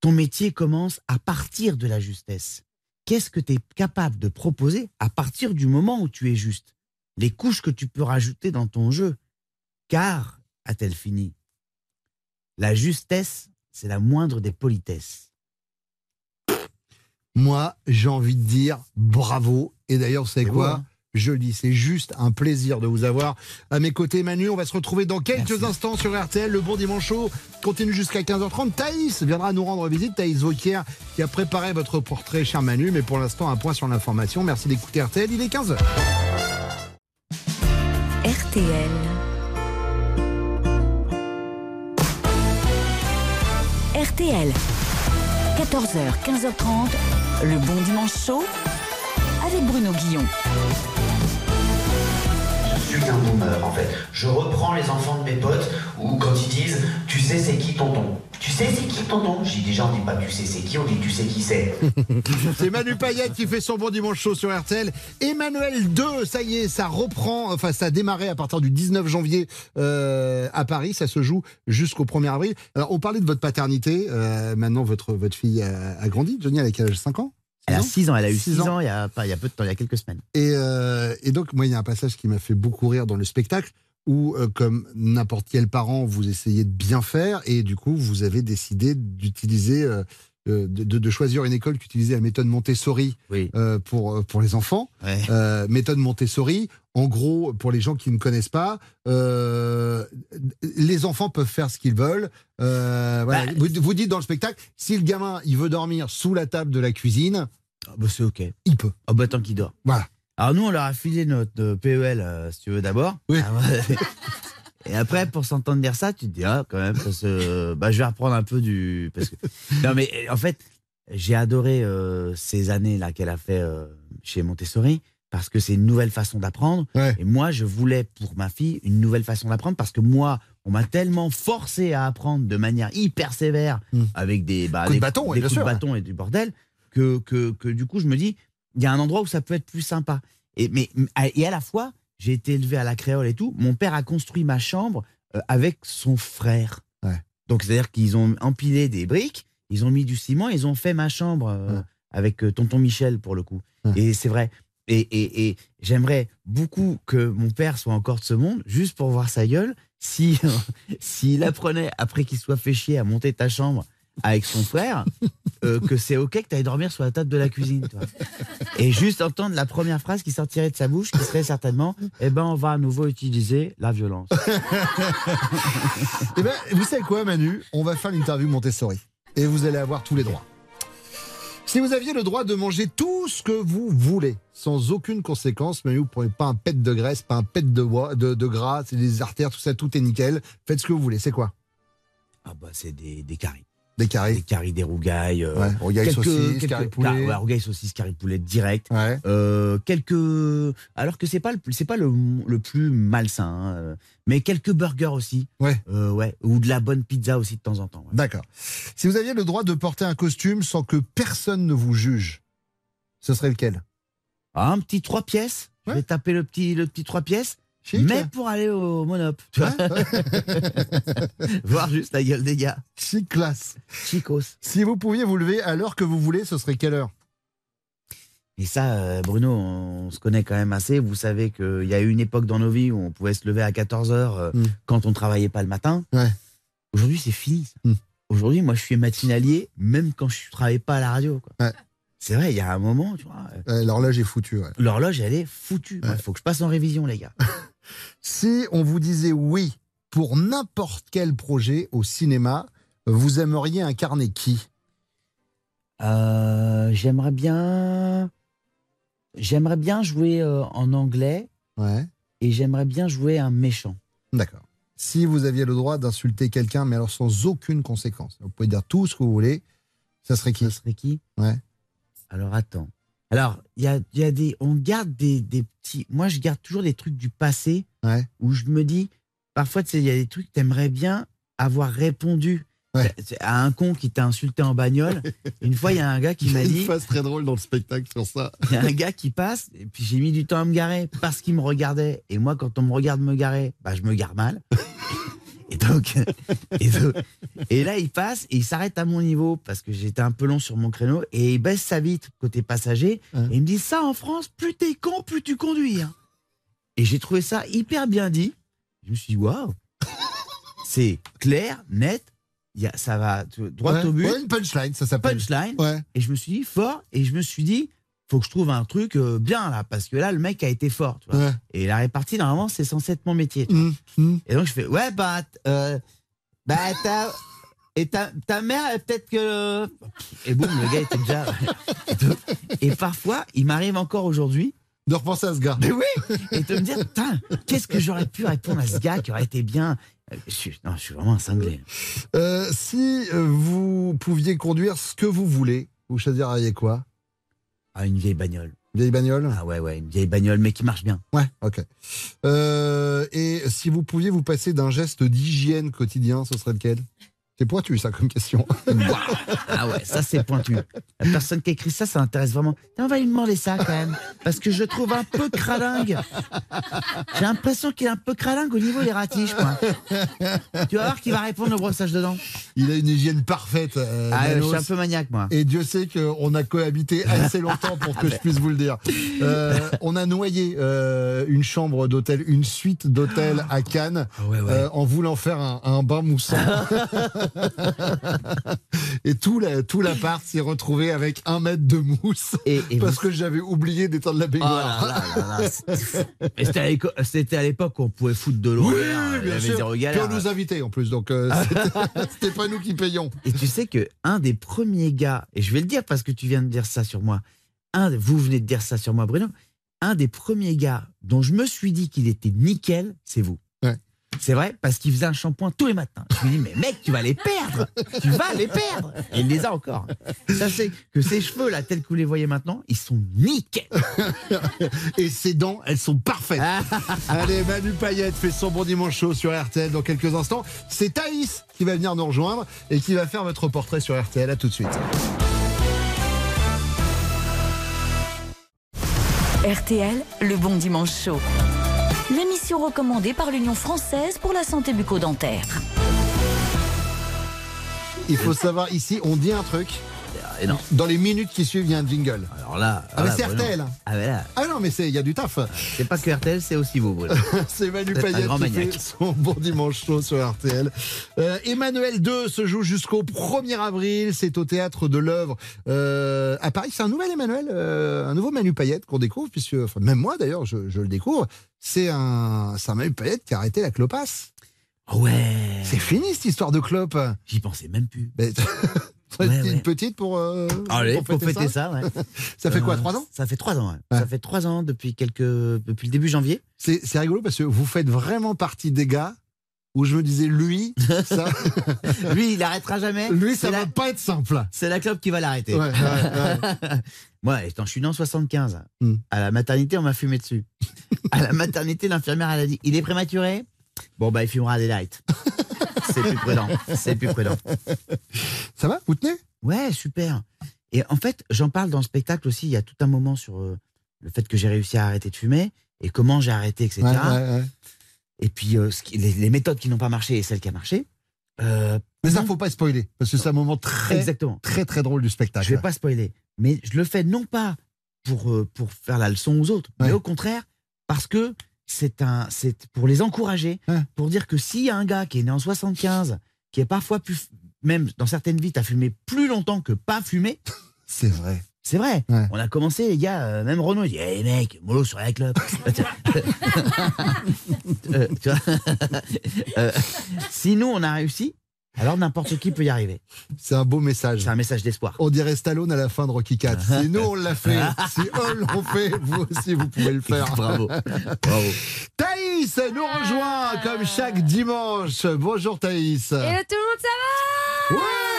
Ton métier commence à partir de la justesse qu'est-ce que tu es capable de proposer à partir du moment où tu es juste? Les couches que tu peux rajouter dans ton jeu. Car, a-t-elle fini, la justesse, c'est la moindre des politesses. Moi, j'ai envie de dire bravo. Et d'ailleurs, c'est quoi? hein je le dis, c'est juste un plaisir de vous avoir à mes côtés, Manu. On va se retrouver dans quelques instants sur RTL. Le bon dimanche chaud continue jusqu'à 15h30. Thaïs viendra nous rendre visite. Thaïs Vauquier qui a préparé votre portrait, cher Manu. Mais pour l'instant, un point sur l'information. Merci d'écouter RTL. Il est 15h. RTL. RTL. 14h, 15h30. Le bon dimanche chaud avec Bruno Guillon fait. Je reprends les enfants de mes potes où quand ils disent tu sais c'est qui tonton? Tu sais c'est qui tonton? J'ai déjà on dit pas tu sais c'est qui, on dit tu sais qui c'est. (laughs) C'est Manu Payet qui fait son bon dimanche chaud sur RTL. Emmanuel 2, ça y est, ça reprend, enfin ça a démarré à partir du 19 janvier euh, à Paris, ça se joue jusqu'au 1er avril. Alors on parlait de votre paternité, euh, maintenant votre, fille a, a grandi, Johnny elle a quel âge? 5 ans? Elle a 6 ans, elle a eu Six 6 ans, il, y a pas, il y a peu de temps, il y a quelques semaines. Et, euh, et donc, moi, il y a un passage qui m'a fait beaucoup rire dans le spectacle où, euh, comme n'importe quel parent, vous essayez de bien faire et du coup, vous avez décidé d'utiliser, euh, de, de- de choisir une école qui utilisait la méthode Montessori euh, pour, euh, pour les enfants. Euh, méthode Montessori, en gros, pour les gens qui ne connaissent pas, euh, les enfants peuvent faire ce qu'ils veulent. Euh, voilà. vous, vous dites dans le spectacle, si le gamin il veut dormir sous la table de la cuisine, bah, c'est ok. Il peut. Ah bah tant qu'il dort. Voilà. Alors nous, on leur a filé notre euh, PEL, euh, si tu veux, d'abord. Oui. Ah ouais. (laughs) Et après, pour s'entendre dire ça, tu te dis, ah, quand même, parce que, (laughs) bah, je vais reprendre un peu du. Parce que... Non, mais en fait, j'ai adoré euh, ces années-là qu'elle a fait euh, chez Montessori, parce que c'est une nouvelle façon d'apprendre. Et moi, je voulais pour ma fille une nouvelle façon d'apprendre, parce que moi, on m'a tellement forcé à apprendre de manière hyper sévère, avec des, bah, Coups de bâton, des coups de bâton et du bordel, que, que, que du coup, je me dis, il y a un endroit où ça peut être plus sympa. Et, mais, et à la fois, j'ai été élevé à la créole et tout. Mon père a construit ma chambre euh, avec son frère. Donc, c'est-à-dire qu'ils ont empilé des briques, ils ont mis du ciment, ils ont fait ma chambre euh, avec euh, tonton Michel, pour le coup. Et c'est vrai. Et, et, et j'aimerais beaucoup que mon père soit encore de ce monde, juste pour voir sa gueule. Si (laughs) s'il apprenait, après qu'il soit fait chier, à monter ta chambre avec son frère, euh, que c'est OK que tu ailles dormir sur la table de la cuisine. toi. Et juste entendre la première phrase qui sortirait de sa bouche, qui serait certainement Eh ben, on va à nouveau utiliser la violence. (laughs) Eh ben, vous savez quoi, Manu? On va faire l'interview Montessori. Et vous allez avoir tous les droits. Si vous aviez le droit de manger tout ce que vous voulez, sans aucune conséquence, Manu, vous ne prenez pas un pet de graisse, pas un pet de, bois- de, de gras, c'est des artères, tout ça, tout est nickel. Faites ce que vous voulez. C'est quoi? Ah bah, c'est des, des caries. Des caries Des caries, des rougailles. euh, Ouais, rougailles, saucisses, caries poulet. car- ouais, rougailles, saucisses, caries poulet direct. Euh, quelques. Alors que c'est pas le, c'est pas le, le plus malsain, hein, euh, mais quelques burgers aussi. Ouais. Euh, ouais. Ou de la bonne pizza aussi de temps en temps. ouais. D'accord. Si vous aviez le droit de porter un costume sans que personne ne vous juge, ce serait lequel? Ah, un petit trois pièces? Je vais taper le petit, le petit trois pièces. Mais pour aller au Monop. tu vois. (laughs) Voir juste la gueule des gars. Chic classe. Chicos. Si vous pouviez vous lever à l'heure que vous voulez, ce serait quelle heure? Et ça, euh, Bruno, on se connaît quand même assez. Vous savez qu'il y a eu une époque dans nos vies où on pouvait se lever à 14h quand on travaillait pas le matin. Aujourd'hui, c'est fini. ça. Aujourd'hui, moi, je suis matinalier, même quand je ne travaillais pas à la radio. quoi. C'est vrai, il y a un moment, tu vois. Euh, L'horloge est foutue. ouais. L'horloge, elle est foutue. Il faut que je passe en révision, les gars. (laughs) Si on vous disait oui pour n'importe quel projet au cinéma, vous aimeriez incarner qui? Euh, j'aimerais bien. J'aimerais bien jouer euh, en anglais. Ouais. Et j'aimerais bien jouer un méchant. D'accord. Si vous aviez le droit d'insulter quelqu'un, mais alors sans aucune conséquence, vous pouvez dire tout ce que vous voulez, ça serait qui? Ça serait qui? Ouais. Alors attends. Alors, il y a, il y a des. On garde des, des petits. Moi, je garde toujours des trucs du passé Ouais. où je me dis. Parfois, tu sais, il y a des trucs que t'aimerais bien avoir répondu à un con qui t'a insulté en bagnole. (laughs) Une fois, il y a un gars qui Il y a m'a une dit. phase très drôle dans le spectacle sur ça. Il y a un gars qui passe, et puis j'ai mis du temps à me garer parce qu'il me regardait. Et moi, quand on me regarde me garer, bah, je me gare mal. (laughs) Et donc, (laughs) et, donc- et là, il passe et il s'arrête à mon niveau parce que j'étais un peu long sur mon créneau et il baisse sa vitre côté passager. Et il me dit Ça, en France, plus t'es con, plus tu conduis. hein. Et j'ai trouvé ça hyper bien dit. Je me suis dit Waouh (laughs) C'est clair, net, il y a, ça va droit Ouais, au but. ouais, une punchline, ça s'appelle. Punchline. Ouais. Et je me suis dit fort et je me suis dit faut que je trouve un truc euh, bien là parce que là le mec a été fort tu vois. Ouais. et la répartie normalement c'est censé être mon métier tu Mmh, vois. et donc je fais ouais bah euh, bah ta et ta, ta mère peut-être que et boum le gars était déjà (laughs) et, parfois il m'arrive encore aujourd'hui de repenser à ce gars mais oui et de me dire putain qu'est-ce que j'aurais pu répondre à ce gars qui aurait été bien Euh, je suis, non je suis vraiment un cinglé Euh, si euh, vous pouviez conduire ce que vous voulez, vous choisiriez quoi? Ah, une vieille bagnole. Vieille bagnole? Ah ouais, ouais, une vieille bagnole, mais qui marche bien. Ouais, ok. Euh, et si vous pouviez vous passer d'un geste d'hygiène quotidien, ce serait lequel? C'est pointu, ça, comme question. Ah ouais, ça c'est pointu. La personne qui écrit ça, ça intéresse vraiment. On va lui demander ça quand même. Parce que je trouve un peu cralingue. J'ai l'impression qu'il est un peu cralingue au niveau des ratiches, quoi. Tu vas voir qu'il va répondre au brossage de dents. Il a une hygiène parfaite. euh, Ah, je suis un peu maniaque, moi. Et Dieu sait qu'on a cohabité assez longtemps pour que je puisse vous le dire. Euh, on a noyé euh, une chambre d'hôtel, une suite d'hôtel à Cannes, en voulant faire un, un bain moussant. (laughs) (laughs) et tout la, tout l'appart s'est retrouvé avec un mètre de mousse parce que j'avais oublié d'éteindre la baignoire. Oh (laughs) c'était à l'époque où on pouvait foutre de l'eau. Oui, bien sûr. zéro Puis on nous invitait en plus, donc euh, (laughs) c'était- c'était pas nous qui payons. Et tu sais que un des premiers gars, et je vais le dire parce que tu viens de dire ça sur moi, un, vous venez de dire ça sur moi, Bruno, un des premiers gars dont je me suis dit qu'il était nickel, c'est vous. C'est vrai, parce qu'il faisait un shampoing tous les matins. Je me dis, mais mec, tu vas les perdre Tu vas les perdre Et il les a encore. Sachez que ces cheveux, là, tels que vous les voyez maintenant, ils sont nickel (laughs) Et ses dents, elles sont parfaites. (laughs) Allez, Manu Payette fait son bon dimanche chaud sur RTL dans quelques instants. C'est Thaïs qui va venir nous rejoindre et qui va faire votre portrait sur RTL. À tout de suite. RTL, le bon dimanche chaud. Recommandée par l'Union française pour la santé bucco-dentaire. Il faut savoir, ici, on dit un truc. Dans les minutes qui suivent, il y a un jingle. Alors là. Ah, mais c'est. RTL. Ah, mais là. Ah non, mais il y a du taf. C'est pas que RTL, c'est aussi vous, Bruno. (laughs) c'est Manu grand qui maniaque. fait son bon dimanche chaud sur RTL. Euh, Emmanuel 2 se joue jusqu'au 1er avril. C'est au théâtre de l'œuvre euh, à Paris. C'est un nouvel Emmanuel, euh, un nouveau Manu Payette qu'on découvre, puisque enfin, même moi d'ailleurs, je, je le découvre. C'est un, un Manu Payette qui a arrêté la clopasse. Ouais. C'est fini cette histoire de clope. J'y pensais même plus. Mais, (laughs) Ouais, une petite pour, euh, Allez, pour pour fêter ça, ouais. (laughs) ça fait quoi, Euh, trois ans Ça fait trois ans. Ça fait trois ans depuis quelques, depuis le début janvier. C'est rigolo parce que vous faites vraiment partie des gars où je me disais, lui, ça, (laughs) Lui, il arrêtera jamais. lui, ça va la- pas être simple. C'est la clope qui va l'arrêter. Ouais. (laughs) Moi, étant, je suis né en 75. Hmm. À la maternité, on m'a fumé dessus. à la maternité, l'infirmière, elle a dit Il est prématuré? Bon, bah, il fumera des lights. C'est plus prudent. C'est plus prudent. Ça va? Vous tenez? Ouais, super. Et en fait, j'en parle dans le spectacle aussi. Il y a tout un moment sur euh, le fait que j'ai réussi à arrêter de fumer et comment j'ai arrêté, etc. Ouais, ouais, ouais. Et puis, euh, ce qui- les, les méthodes qui n'ont pas marché et celles qui ont marché. Euh, Mais ça, faut pas spoiler, parce que c'est un moment très, Exactement. très, très drôle du spectacle. Je vais pas spoiler, mais je le fais non pas pour, pour faire la leçon aux autres, mais au contraire parce que c'est un c'est pour les encourager, pour dire que s'il y a un gars qui est né en 75, qui est parfois plus même dans certaines vies, t'as fumé plus longtemps que pas fumé. (laughs) C'est vrai. C'est vrai. On a commencé, les gars, euh, même Renaud, il dit Hey mec, mollo sur la clope. (laughs) (laughs) Euh, tu vois Euh, si nous, on a réussi, alors n'importe qui peut y arriver. C'est un beau message. C'est un message d'espoir. On dirait Stallone à la fin de Rocky 4. (laughs) Si nous, on l'a fait, si eux l'ont fait, vous aussi, vous pouvez le faire. (laughs) Bravo. Bravo. Thaïs nous rejoint comme chaque dimanche. Bonjour Thaïs. Et tout le monde, ça va?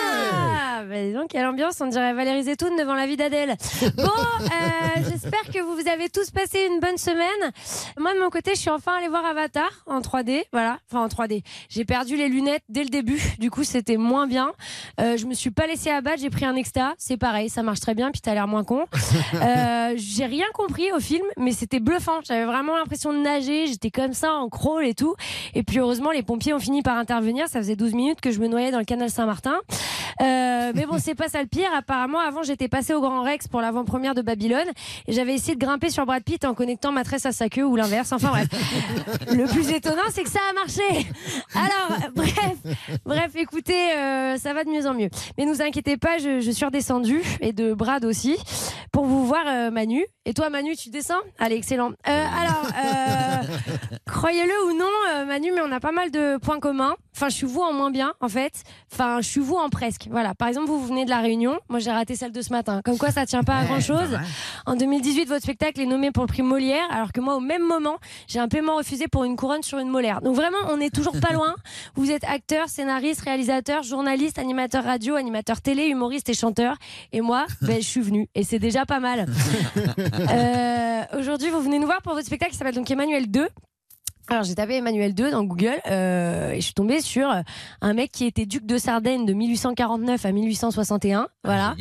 Ah, bah, dis donc, quelle ambiance, on dirait Valérie Zetoun devant la vie d'Adèle. Bon, euh, (laughs) j'espère que vous vous avez tous passé une bonne semaine. Moi, de mon côté, je suis enfin allée voir Avatar en 3D. Voilà, enfin en 3D. J'ai perdu les lunettes dès le début, du coup, c'était moins bien. Euh, je me suis pas laissé abattre, j'ai pris un extra. C'est pareil, ça marche très bien, puis t'as l'air moins con. (laughs) Euh, j'ai rien compris au film, mais c'était bluffant. J'avais vraiment l'impression de nager, j'étais comme ça en crawl et tout. Et puis heureusement, les pompiers ont fini par intervenir. Ça faisait 12 minutes que je me noyais dans le canal Saint-Martin. Euh, mais bon, c'est pas ça le pire. Apparemment, avant, j'étais passé au Grand Rex pour l'avant-première de Babylone et j'avais essayé de grimper sur Brad Pitt en connectant ma tresse à sa queue ou l'inverse. Enfin bref. (laughs) Le plus étonnant, c'est que ça a marché. Alors, euh, bref, bref, écoutez, euh, ça va de mieux en mieux. Mais ne vous inquiétez pas, je, je suis redescendue et de Brad aussi pour vous voir, euh, Manu. Et toi, Manu, tu descends? Allez, excellent. Euh, alors, euh, (laughs) croyez-le ou non, euh, Manu, mais on a pas mal de points communs. Enfin, je suis vous en moins bien, en fait. Enfin, je suis vous en presque. Voilà. Par exemple, vous, vous venez de la Réunion. Moi, j'ai raté celle de ce matin. Comme quoi, ça tient pas à grand chose. En 2018, votre spectacle est nommé pour le prix Molière, alors que moi, au même moment, j'ai un paiement refusé pour une couronne sur une molaire. Donc vraiment, on est toujours pas (laughs) loin. Vous êtes acteur, scénariste, réalisateur, journaliste, animateur radio, animateur télé, humoriste et chanteur. Et moi, (laughs) ben, je suis venu. Et c'est déjà pas mal. (laughs) Euh, Aujourd'hui, vous venez nous voir pour votre spectacle qui s'appelle donc Emmanuel 2. Alors j'ai tapé Emmanuel II dans Google euh, et je suis tombée sur un mec qui était duc de Sardaigne de 1849 à 1861. Voilà.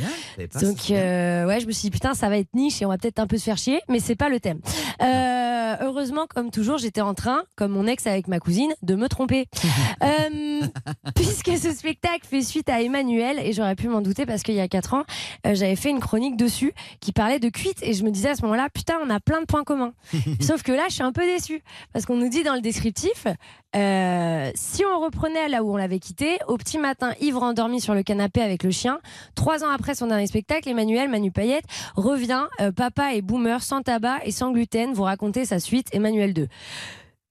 Donc euh, ouais, je me suis dit putain ça va être niche et on va peut-être un peu se faire chier, mais c'est pas le thème. Euh, heureusement, comme toujours, j'étais en train, comme mon ex avec ma cousine, de me tromper. (laughs) Euh, puisque ce spectacle fait suite à Emmanuel et j'aurais pu m'en douter parce qu'il y a 4 ans, euh, j'avais fait une chronique dessus qui parlait de cuite et je me disais à ce moment-là putain on a plein de points communs. (laughs) Sauf que là je suis un peu déçue parce qu'on nous dit dans le descriptif euh, si on reprenait là où on l'avait quitté, au petit matin, ivre endormi sur le canapé avec le chien, trois ans après son dernier spectacle, Emmanuel Manu Payette revient, euh, papa et boomer, sans tabac et sans gluten, vous racontez sa suite, Emmanuel 2.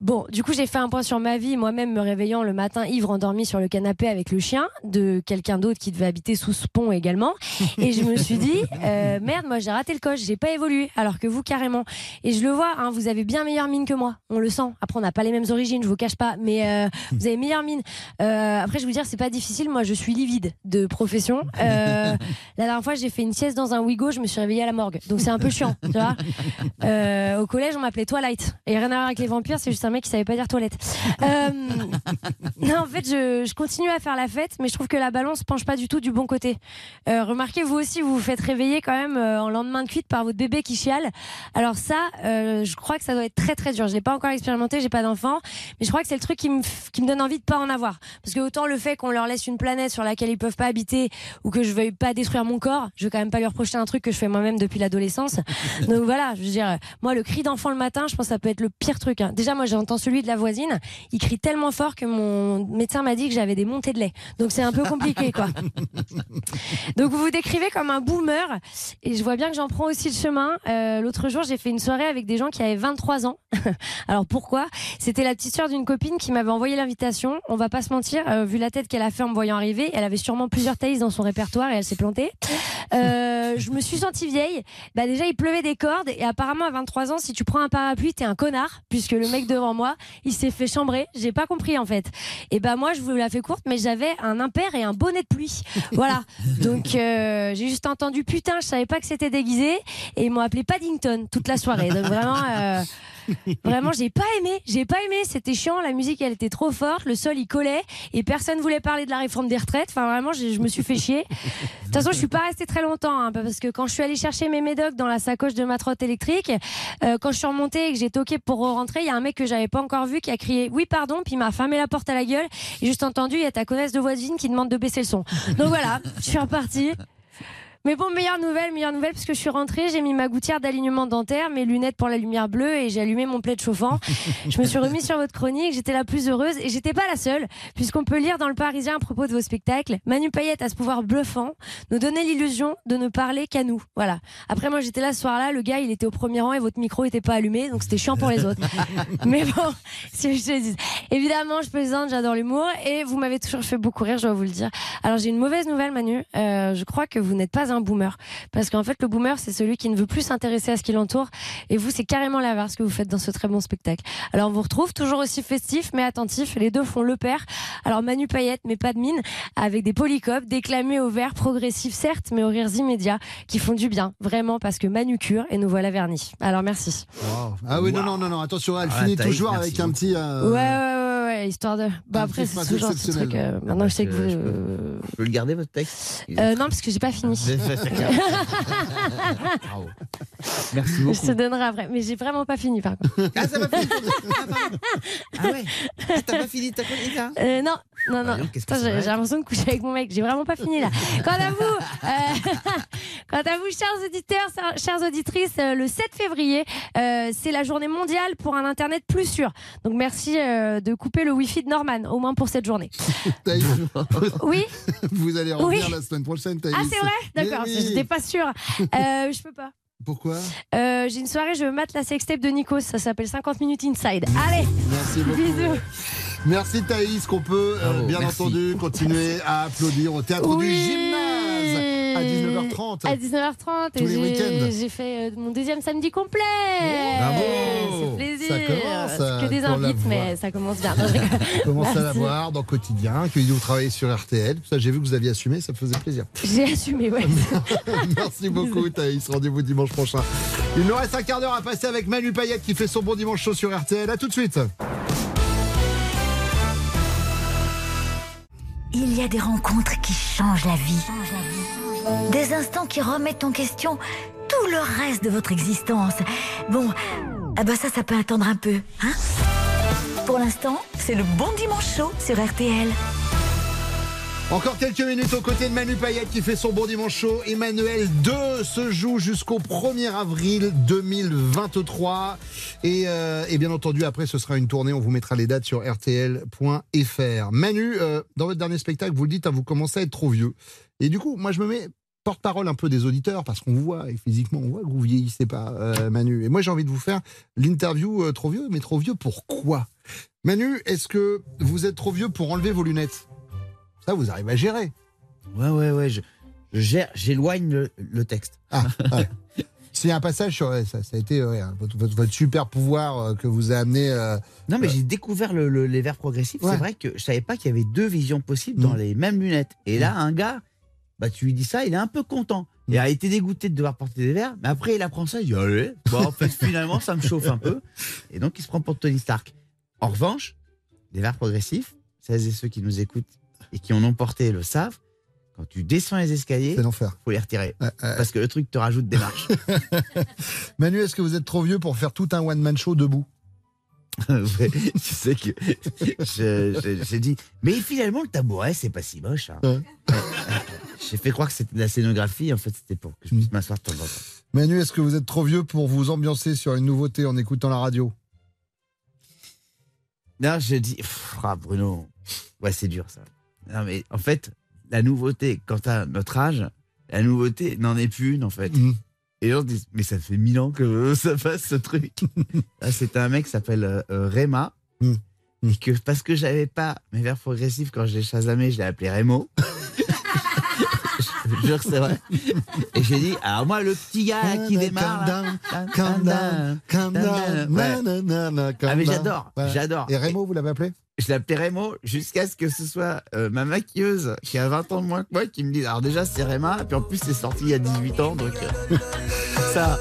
Bon, du coup, j'ai fait un point sur ma vie, moi-même me réveillant le matin ivre endormi sur le canapé avec le chien de quelqu'un d'autre qui devait habiter sous ce pont également. Et je me suis dit, (laughs) euh, merde, moi j'ai raté le coche, j'ai pas évolué, alors que vous carrément. Et je le vois, hein, vous avez bien meilleure mine que moi, on le sent. Après, on n'a pas les mêmes origines, je vous cache pas, mais euh, (laughs) vous avez meilleure mine. Euh, après, je vous dire, c'est pas difficile, moi je suis livide de profession. (laughs) La dernière fois, j'ai fait une sieste dans un Wigo, je me suis réveillée à la morgue, donc c'est un peu chiant, tu vois. Au collège, on m'appelait Twilight. Et rien à voir avec les vampires, c'est juste un mec qui savait pas dire toilette. Euh, (laughs) non, en fait, je, je continue à faire la fête, mais je trouve que la balance penche pas du tout du bon côté. Euh, remarquez, vous aussi, vous vous faites réveiller quand même euh, en lendemain de cuite par votre bébé qui chiale. Alors ça, je crois que ça doit être très très dur. Je l'ai pas encore expérimenté, j'ai pas d'enfant, mais je crois que c'est le truc qui me f- qui me donne envie de pas en avoir. Parce que autant le fait qu'on leur laisse une planète sur laquelle ils peuvent pas habiter ou que je veuille pas détruire mon corps, je vais quand même pas leur projeter un truc que je fais moi-même depuis l'adolescence. (laughs) Donc voilà, je veux dire, moi le cri d'enfant le matin, je pense que ça peut être le pire truc. hein. Déjà, moi j'entends celui de la voisine, il crie tellement fort que mon médecin m'a dit que j'avais des montées de lait. Donc c'est un peu compliqué quoi. (laughs) Donc vous vous décrivez comme un boomer et je vois bien que j'en prends aussi le chemin. Euh, L'autre jour, j'ai fait une soirée avec des gens qui avaient 23 ans. (laughs) Alors pourquoi? C'était la petite sœur d'une copine qui m'avait envoyé l'invitation. On va pas se mentir, euh, vu la tête qu'elle a fait en me voyant arriver, elle avait sûrement plusieurs Thaïs dans son répertoire et elle s'est plantée. Euh, je me suis sentie vieille. Bah déjà, il pleuvait des cordes et apparemment à 23 ans, si tu prends un parapluie, t'es un connard puisque le mec devant moi, il s'est fait chambrer. J'ai pas compris en fait. Et bah moi, je vous la fais courte, mais j'avais un impair et un bonnet de pluie. (laughs) Voilà. Donc euh, j'ai juste entendu putain, je savais pas que c'était déguisé et ils m'ont appelé Paddington toute la soirée. Donc vraiment. euh, (laughs) Vraiment, j'ai pas aimé. J'ai pas aimé. C'était chiant. La musique, elle était trop forte. Le sol, il collait. Et personne voulait parler de la réforme des retraites. Enfin, vraiment, je me suis fait chier. De toute façon, je suis pas restée très longtemps. hein, parce que quand je suis allée chercher mes médocs dans la sacoche de ma trotte électrique, euh, quand je suis remontée et que j'ai toqué pour rentrer, il y a un mec que j'avais pas encore vu qui a crié oui, pardon. Puis il m'a fermé la porte à la gueule. Et juste entendu, il y a ta connaisse de voisine qui demande de baisser le son. Donc voilà, je suis repartie. Mais bon, meilleure nouvelle, meilleure nouvelle, parce que je suis rentrée, j'ai mis ma gouttière d'alignement dentaire, mes lunettes pour la lumière bleue et j'ai allumé mon plaid chauffant. (laughs) Je me suis remise sur votre chronique, j'étais la plus heureuse et j'étais pas la seule, puisqu'on peut lire dans le Parisien à propos de vos spectacles, Manu Payette a ce pouvoir bluffant, nous donner l'illusion de ne parler qu'à nous. Voilà. Après, moi, j'étais là ce soir-là, le gars, il était au premier rang et votre micro était pas allumé, donc c'était chiant pour les autres. (laughs) Mais bon, (laughs) si je te dis. Évidemment, je plaisante, j'adore l'humour et vous m'avez toujours fait beaucoup rire, je dois vous le dire. Alors, j'ai une mauvaise nouvelle, Manu. Euh, je crois que vous n'êtes pas un boomer. Parce qu'en fait, le boomer, c'est celui qui ne veut plus s'intéresser à ce qui l'entoure. Et vous, c'est carrément l'inverse que vous faites dans ce très bon spectacle. Alors, on vous retrouve toujours aussi festif, mais attentif. Les deux font le pair. Alors, Manu Payette, mais pas de mine, avec des polycopes, déclamés au vert, progressifs, certes, mais aux rires immédiats, qui font du bien. Vraiment, parce que Manu cure et nous voilà vernis. Alors, merci. Ah oui, non, non, non, non, attention, elle Ah, finit toujours merci avec un petit. euh, Ouais, ouais, ouais, ouais, histoire de. Bah, Un après, petit c'est ce exceptionnel. truc. euh, maintenant, je sais que vous. euh, Je peux le garder, votre texte euh, non, parce que j'ai pas fini. (laughs) Bravo. Merci Je beaucoup. te donnerai après. Mais j'ai vraiment pas fini, par contre. Ah, ça va fini (laughs) Ah ouais Ah, T'as pas fini ta chronique là Euh, non, non, non. Voyons, qu'est-ce que Attends, ça j'ai l'impression de coucher avec mon mec. J'ai vraiment pas fini là. Quant à vous, euh, (laughs) quant à vous, chers auditeurs, chers- chères auditrices, euh, le 7 février, euh, c'est la journée mondiale pour un internet plus sûr. Donc merci euh, de couper le wifi de Norman, au moins pour cette journée. (laughs) Thaïs, Oui. Vous allez revenir Oui. la semaine prochaine, Thaïs. Ah c'est vrai, Mais d'accord. oui. J'étais pas sûre. Euh, je peux pas. Pourquoi Euh, J'ai une soirée, je mate la sextape de Nikos. Ça s'appelle 50 minutes inside. Allez. Merci beaucoup. Bisous. Merci Thaïs, qu'on peut euh, bien merci. entendu continuer à applaudir au théâtre du gymnase à 19h30. À 19h30. Tous et les j'ai- week-ends. J'ai fait euh, mon deuxième samedi complet. Bravo. C'est euh, que euh, des invites, mais ça commence bien. (laughs) commence à la dans le Quotidien, que vous travaillez sur RTL. Ça, j'ai vu que vous aviez assumé, ça me faisait plaisir. J'ai assumé, ouais. (laughs) Merci beaucoup, Thaïs. Rendez-vous dimanche prochain. Il nous reste un quart d'heure à passer avec Manu Payette qui fait son bon dimanche chaud sur RTL. À tout de suite. Il y a des rencontres qui changent la vie. Des instants qui remettent en question tout le reste de votre existence. Bon, ah bah ça, ça peut attendre un peu, hein? Pour l'instant, c'est le bon dimanche chaud sur RTL. Encore quelques minutes aux côtés de Manu Payette qui fait son bon dimanche chaud. Emmanuel 2 se joue jusqu'au 1er avril 2023. Et, euh, et, bien entendu, après, ce sera une tournée. On vous mettra les dates sur rtl.fr. Manu, euh, dans votre dernier spectacle, vous le dites, hein, vous commencez à être trop vieux. Et du coup, moi, je me mets porte-parole un peu des auditeurs parce qu'on vous voit et physiquement on voit que vous vieillissez pas euh, Manu et moi j'ai envie de vous faire l'interview trop vieux mais trop vieux pourquoi Manu est-ce que vous êtes trop vieux pour enlever vos lunettes? Ça, vous arrivez à gérer. Ouais, ouais, ouais. Je, gère, j'éloigne le, texte. Ah, (laughs) C'est un passage sur ça, ça a été votre, super pouvoir euh, que vous a amené. Euh, non, mais euh, j'ai découvert les verres progressifs. C'est vrai que je savais pas qu'il y avait deux visions possibles dans mm. les mêmes lunettes. Et là, mm. un gars, bah, tu lui dis ça, il est un peu content. Il a été dégoûté de devoir porter des verres, mais après il apprend ça, il dit allez, bon, en fait finalement ça me chauffe un peu, et donc il se prend pour Tony Stark. En revanche, les verres progressifs, celles et ceux qui nous écoutent et qui en ont porté le savent, quand tu descends les escaliers, l'enfer. Faut les retirer parce que le truc te rajoute des marches. (laughs) Manu, est-ce que vous êtes trop vieux pour faire tout un one man show debout? (laughs) tu sais que (laughs) j'ai dit, mais finalement le tabouret c'est pas si moche. Hein. (laughs) j'ai fait croire que c'était de la scénographie, en fait c'était pour que je puisse m'asseoir de temps en temps. Manu, est-ce que vous êtes trop vieux pour vous ambiancer sur une nouveauté en écoutant la radio? Non, je dis, ah, Bruno, ouais c'est dur ça. Non, mais en fait, la nouveauté, quand à notre âge, la nouveauté n'en est plus une, en fait. Mm. Et on se dit, mais ça fait mille ans que (laughs) ça fasse ce truc. C'était un mec qui s'appelle euh, euh, Réma. Mm. Et que parce que j'avais pas mes verres progressifs quand je l'ai chasamé, je l'ai appelé Rémo. (laughs) je jure que c'est vrai. Et j'ai dit, alors moi, le petit gars qui démarre. Ah, mais j'adore, j'adore. Et Rémo, vous l'avez appelé? Je l'appelais Rémo jusqu'à ce que ce soit euh, ma maquilleuse qui a 20 ans de moins que moi qui me dise alors déjà c'est Réma et puis en plus c'est sorti il y a 18 ans donc euh, (laughs) ça.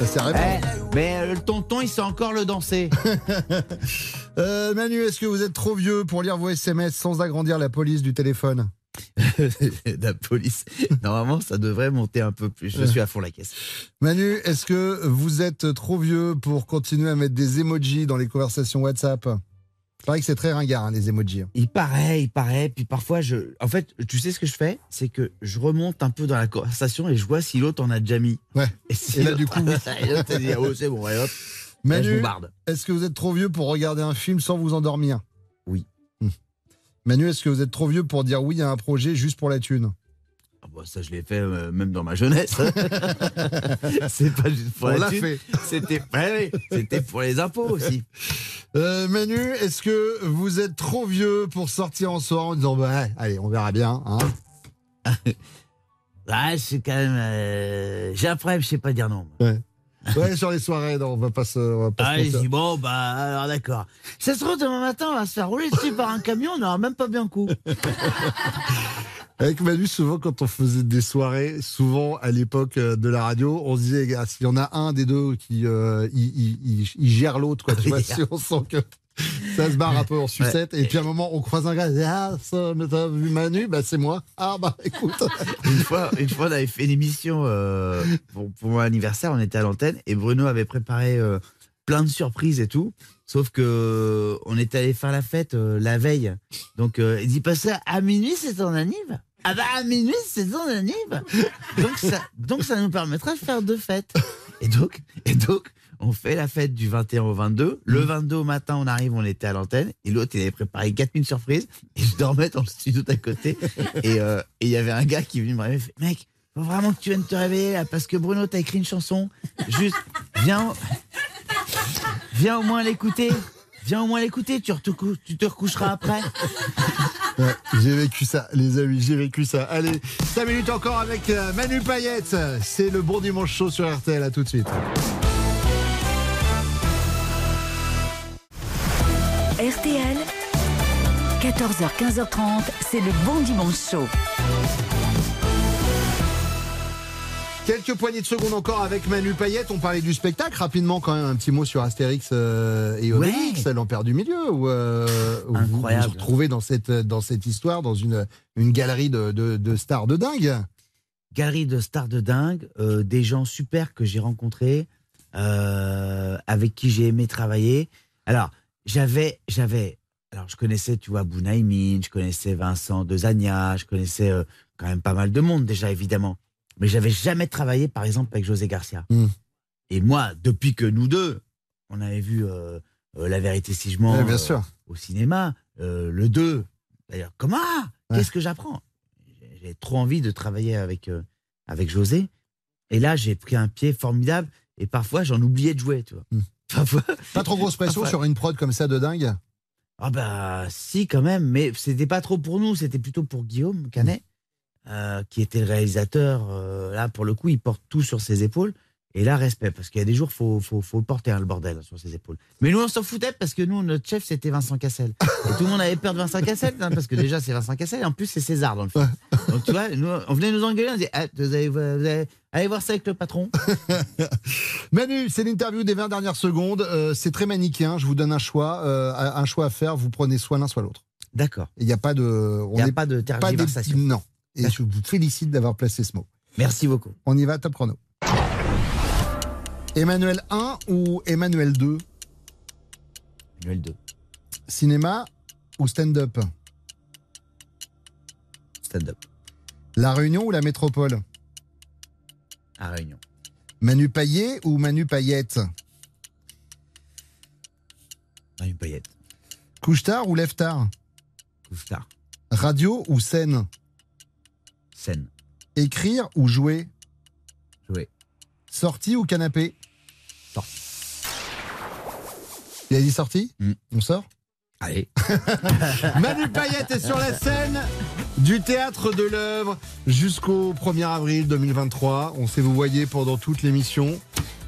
C'est Réma. Eh, mais euh, le tonton il sait encore le danser. (laughs) Manu est-ce que vous êtes trop vieux pour lire vos SMS sans agrandir la police du téléphone? (laughs) la police. Normalement, ça devrait monter un peu plus. Je suis à fond la caisse. Manu, est-ce que vous êtes trop vieux pour continuer à mettre des emojis dans les conversations WhatsApp? Il paraît que c'est très ringard, hein, les emojis. Il paraît, il paraît. Puis parfois, je. En fait, tu sais ce que je fais? C'est que je remonte un peu dans la conversation et je vois si l'autre en a déjà mis. Ouais. Et, là, du coup. (laughs) l'autre, dit, oh, c'est bon, hop. Manu, est-ce que vous êtes trop vieux pour regarder un film sans vous endormir? Oui. Manu, est-ce que vous êtes trop vieux pour dire oui à un projet juste pour la thune? Ah bah, ça, je l'ai fait euh, même dans ma jeunesse. (laughs) c'est pas juste pour la thune. C'était, pour les impôts aussi. Euh, Manu, est-ce que vous êtes trop vieux pour sortir en soirée en disant bah, allez, on verra bien hein? (laughs) Ah, c'est quand même. Euh, j'ai un problème, je sais pas dire non. Ouais, sur les soirées, non, on va pas se. On ah, bon, bah, alors d'accord. Ça se trouve, demain matin, on va se faire rouler dessus par un camion, on n'aura même pas bien coup. (laughs) Avec Manu, souvent, quand on faisait des soirées, souvent à l'époque euh, de la radio, on se disait, gars, s'il y en a un des deux qui euh, il, gère l'autre, quoi, tu vois, (laughs) si on sent que (laughs) ça se barre un peu en sucette. Et puis à un moment, on croise un gars, ah, ça, t'as vu Manu? Bah, c'est moi. Ah, bah, écoute. une, fois, une fois, on avait fait une émission euh, pour, mon anniversaire, on était à l'antenne et Bruno avait préparé euh, plein de surprises et tout. Sauf que on était allé faire la fête euh, la veille. Donc, il dit pas ça à minuit, c'est ton anniv? Ah bah à minuit, c'est ton anniv? Donc ça, donc ça nous permettra de faire deux fêtes. Et donc, et donc, on fait la fête du 21 au 22. Le 22 au matin, on arrive, on était à l'antenne. Et l'autre, il avait préparé 4000 surprises. Et je dormais dans le studio d'à côté. (laughs) Euh, et il y avait un gars qui est venu me réveiller. Fait, Mec, faut vraiment que tu viennes te réveiller parce que Bruno t'a écrit une chanson. Juste, viens, viens au moins l'écouter. Viens au moins l'écouter, tu, tu, te recoucheras après. (laughs) j'ai vécu ça, les amis, j'ai vécu ça. Allez, 5 minutes encore avec euh, Manu Payette. C'est le bon dimanche chaud sur RTL, à tout de suite. RTL, 14h-15h30, c'est le bon dimanche chaud. Quelques poignées de secondes encore avec Manu Payette. On parlait du spectacle. Rapidement, quand même, un petit mot sur Astérix euh, et Obélix, l'Empire du Milieu, où, euh, où vous vous Incroyable. retrouvez dans cette, dans cette histoire, dans une, une galerie de, de- de stars de dingue. Galerie de stars de dingue, euh, des gens super que j'ai rencontrés, euh, avec qui j'ai aimé travailler. Alors, j'avais, j'avais, alors je connaissais, tu vois, Bounaïmin, je connaissais Vincent de Zania, je connaissais euh, quand même pas mal de monde déjà, évidemment. Mais j'avais jamais travaillé, par exemple, avec José Garcia. Hmm. Et moi, depuis que nous deux, on avait vu euh, euh, La vérité si je mens Ouais, bien sûr. au cinéma, le 2, d'ailleurs, comment? Qu'est-ce que j'apprends? J'ai- trop envie de travailler avec, avec José. Et là, j'ai pris un pied formidable. Et parfois, j'en oubliais de jouer, tu vois. Parfois- Pas trop grosse pression sur une prod comme ça de dingue Ah bah si quand même, mais c'était pas trop pour nous, c'était plutôt pour Guillaume Canet, euh, qui était le réalisateur. euh, là, pour le coup, il porte tout sur ses épaules. Et là, respect, parce qu'il y a des jours, faut, faut, faut porter, hein, le bordel, sur ses épaules. Mais nous, on s'en foutait, parce que nous, notre chef, c'était Vincent Cassel. Et tout le monde avait peur de Vincent Cassel, hein, parce que déjà, c'est Vincent Cassel, et en plus, c'est César dans le film. (laughs) Donc, tu vois, nous, on venait nous engueuler, on disait, Ah, vous allez, vous allez- allez voir ça avec le patron. (laughs) Manu, c'est l'interview des 20 dernières secondes. Euh, c'est très manichéen. Je vous donne un choix, euh, un choix à faire. Vous prenez soit l'un, soit l'autre. D'accord. Il n'y a pas de. on Il n'y a pas de des- tergiversation. non. Et je vous félicite d'avoir placé ce mot. Merci beaucoup. On y va, top chrono. Emmanuel 1 ou Emmanuel 2 Emmanuel 2. Cinéma ou stand-up? Stand-up. La Réunion ou la Métropole? À Réunion. Manu Payet ou Manu Payette Manu Payette. Couche-tard ou lève-tard Couche-tard. Radio ou scène? Scène. Écrire ou jouer? Jouer. Sortie ou canapé? Sortie. Il a dit sortie On sort? Allez. (laughs) Manu Payette est sur la scène du théâtre de l'œuvre jusqu'au 1er avril 2023. On sait vous voyez pendant toute l'émission.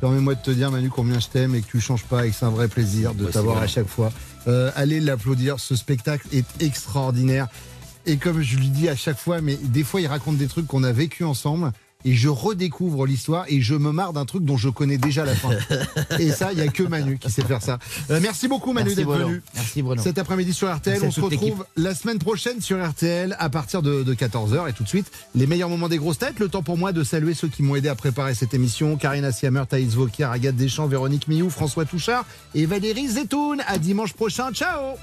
Permets-moi de te dire, Manu, combien je t'aime et que tu changes pas et que c'est un vrai plaisir de Ouais, t'avoir à chaque fois. Euh, allez l'applaudir. Ce spectacle est extraordinaire. Et comme je lui dis à chaque fois, mais des fois, il raconte des trucs qu'on a vécu ensemble. Et je redécouvre l'histoire et je me marre d'un truc dont je connais déjà la fin. et ça, il n'y a que Manu qui sait faire ça. Euh, merci beaucoup, Manu, d'être venu. Merci, Bruno. Cet après-midi sur RTL, Merci on se retrouve la semaine prochaine sur RTL à partir de, 14h. Et tout de suite, les meilleurs moments des grosses têtes. Le temps pour moi de saluer ceux qui m'ont aidé à préparer cette émission. Karina Siamer, Thaïs Vauquier, Agathe Deschamps, Véronique Miou, François Touchard et Valérie Zetoun. À dimanche prochain. Ciao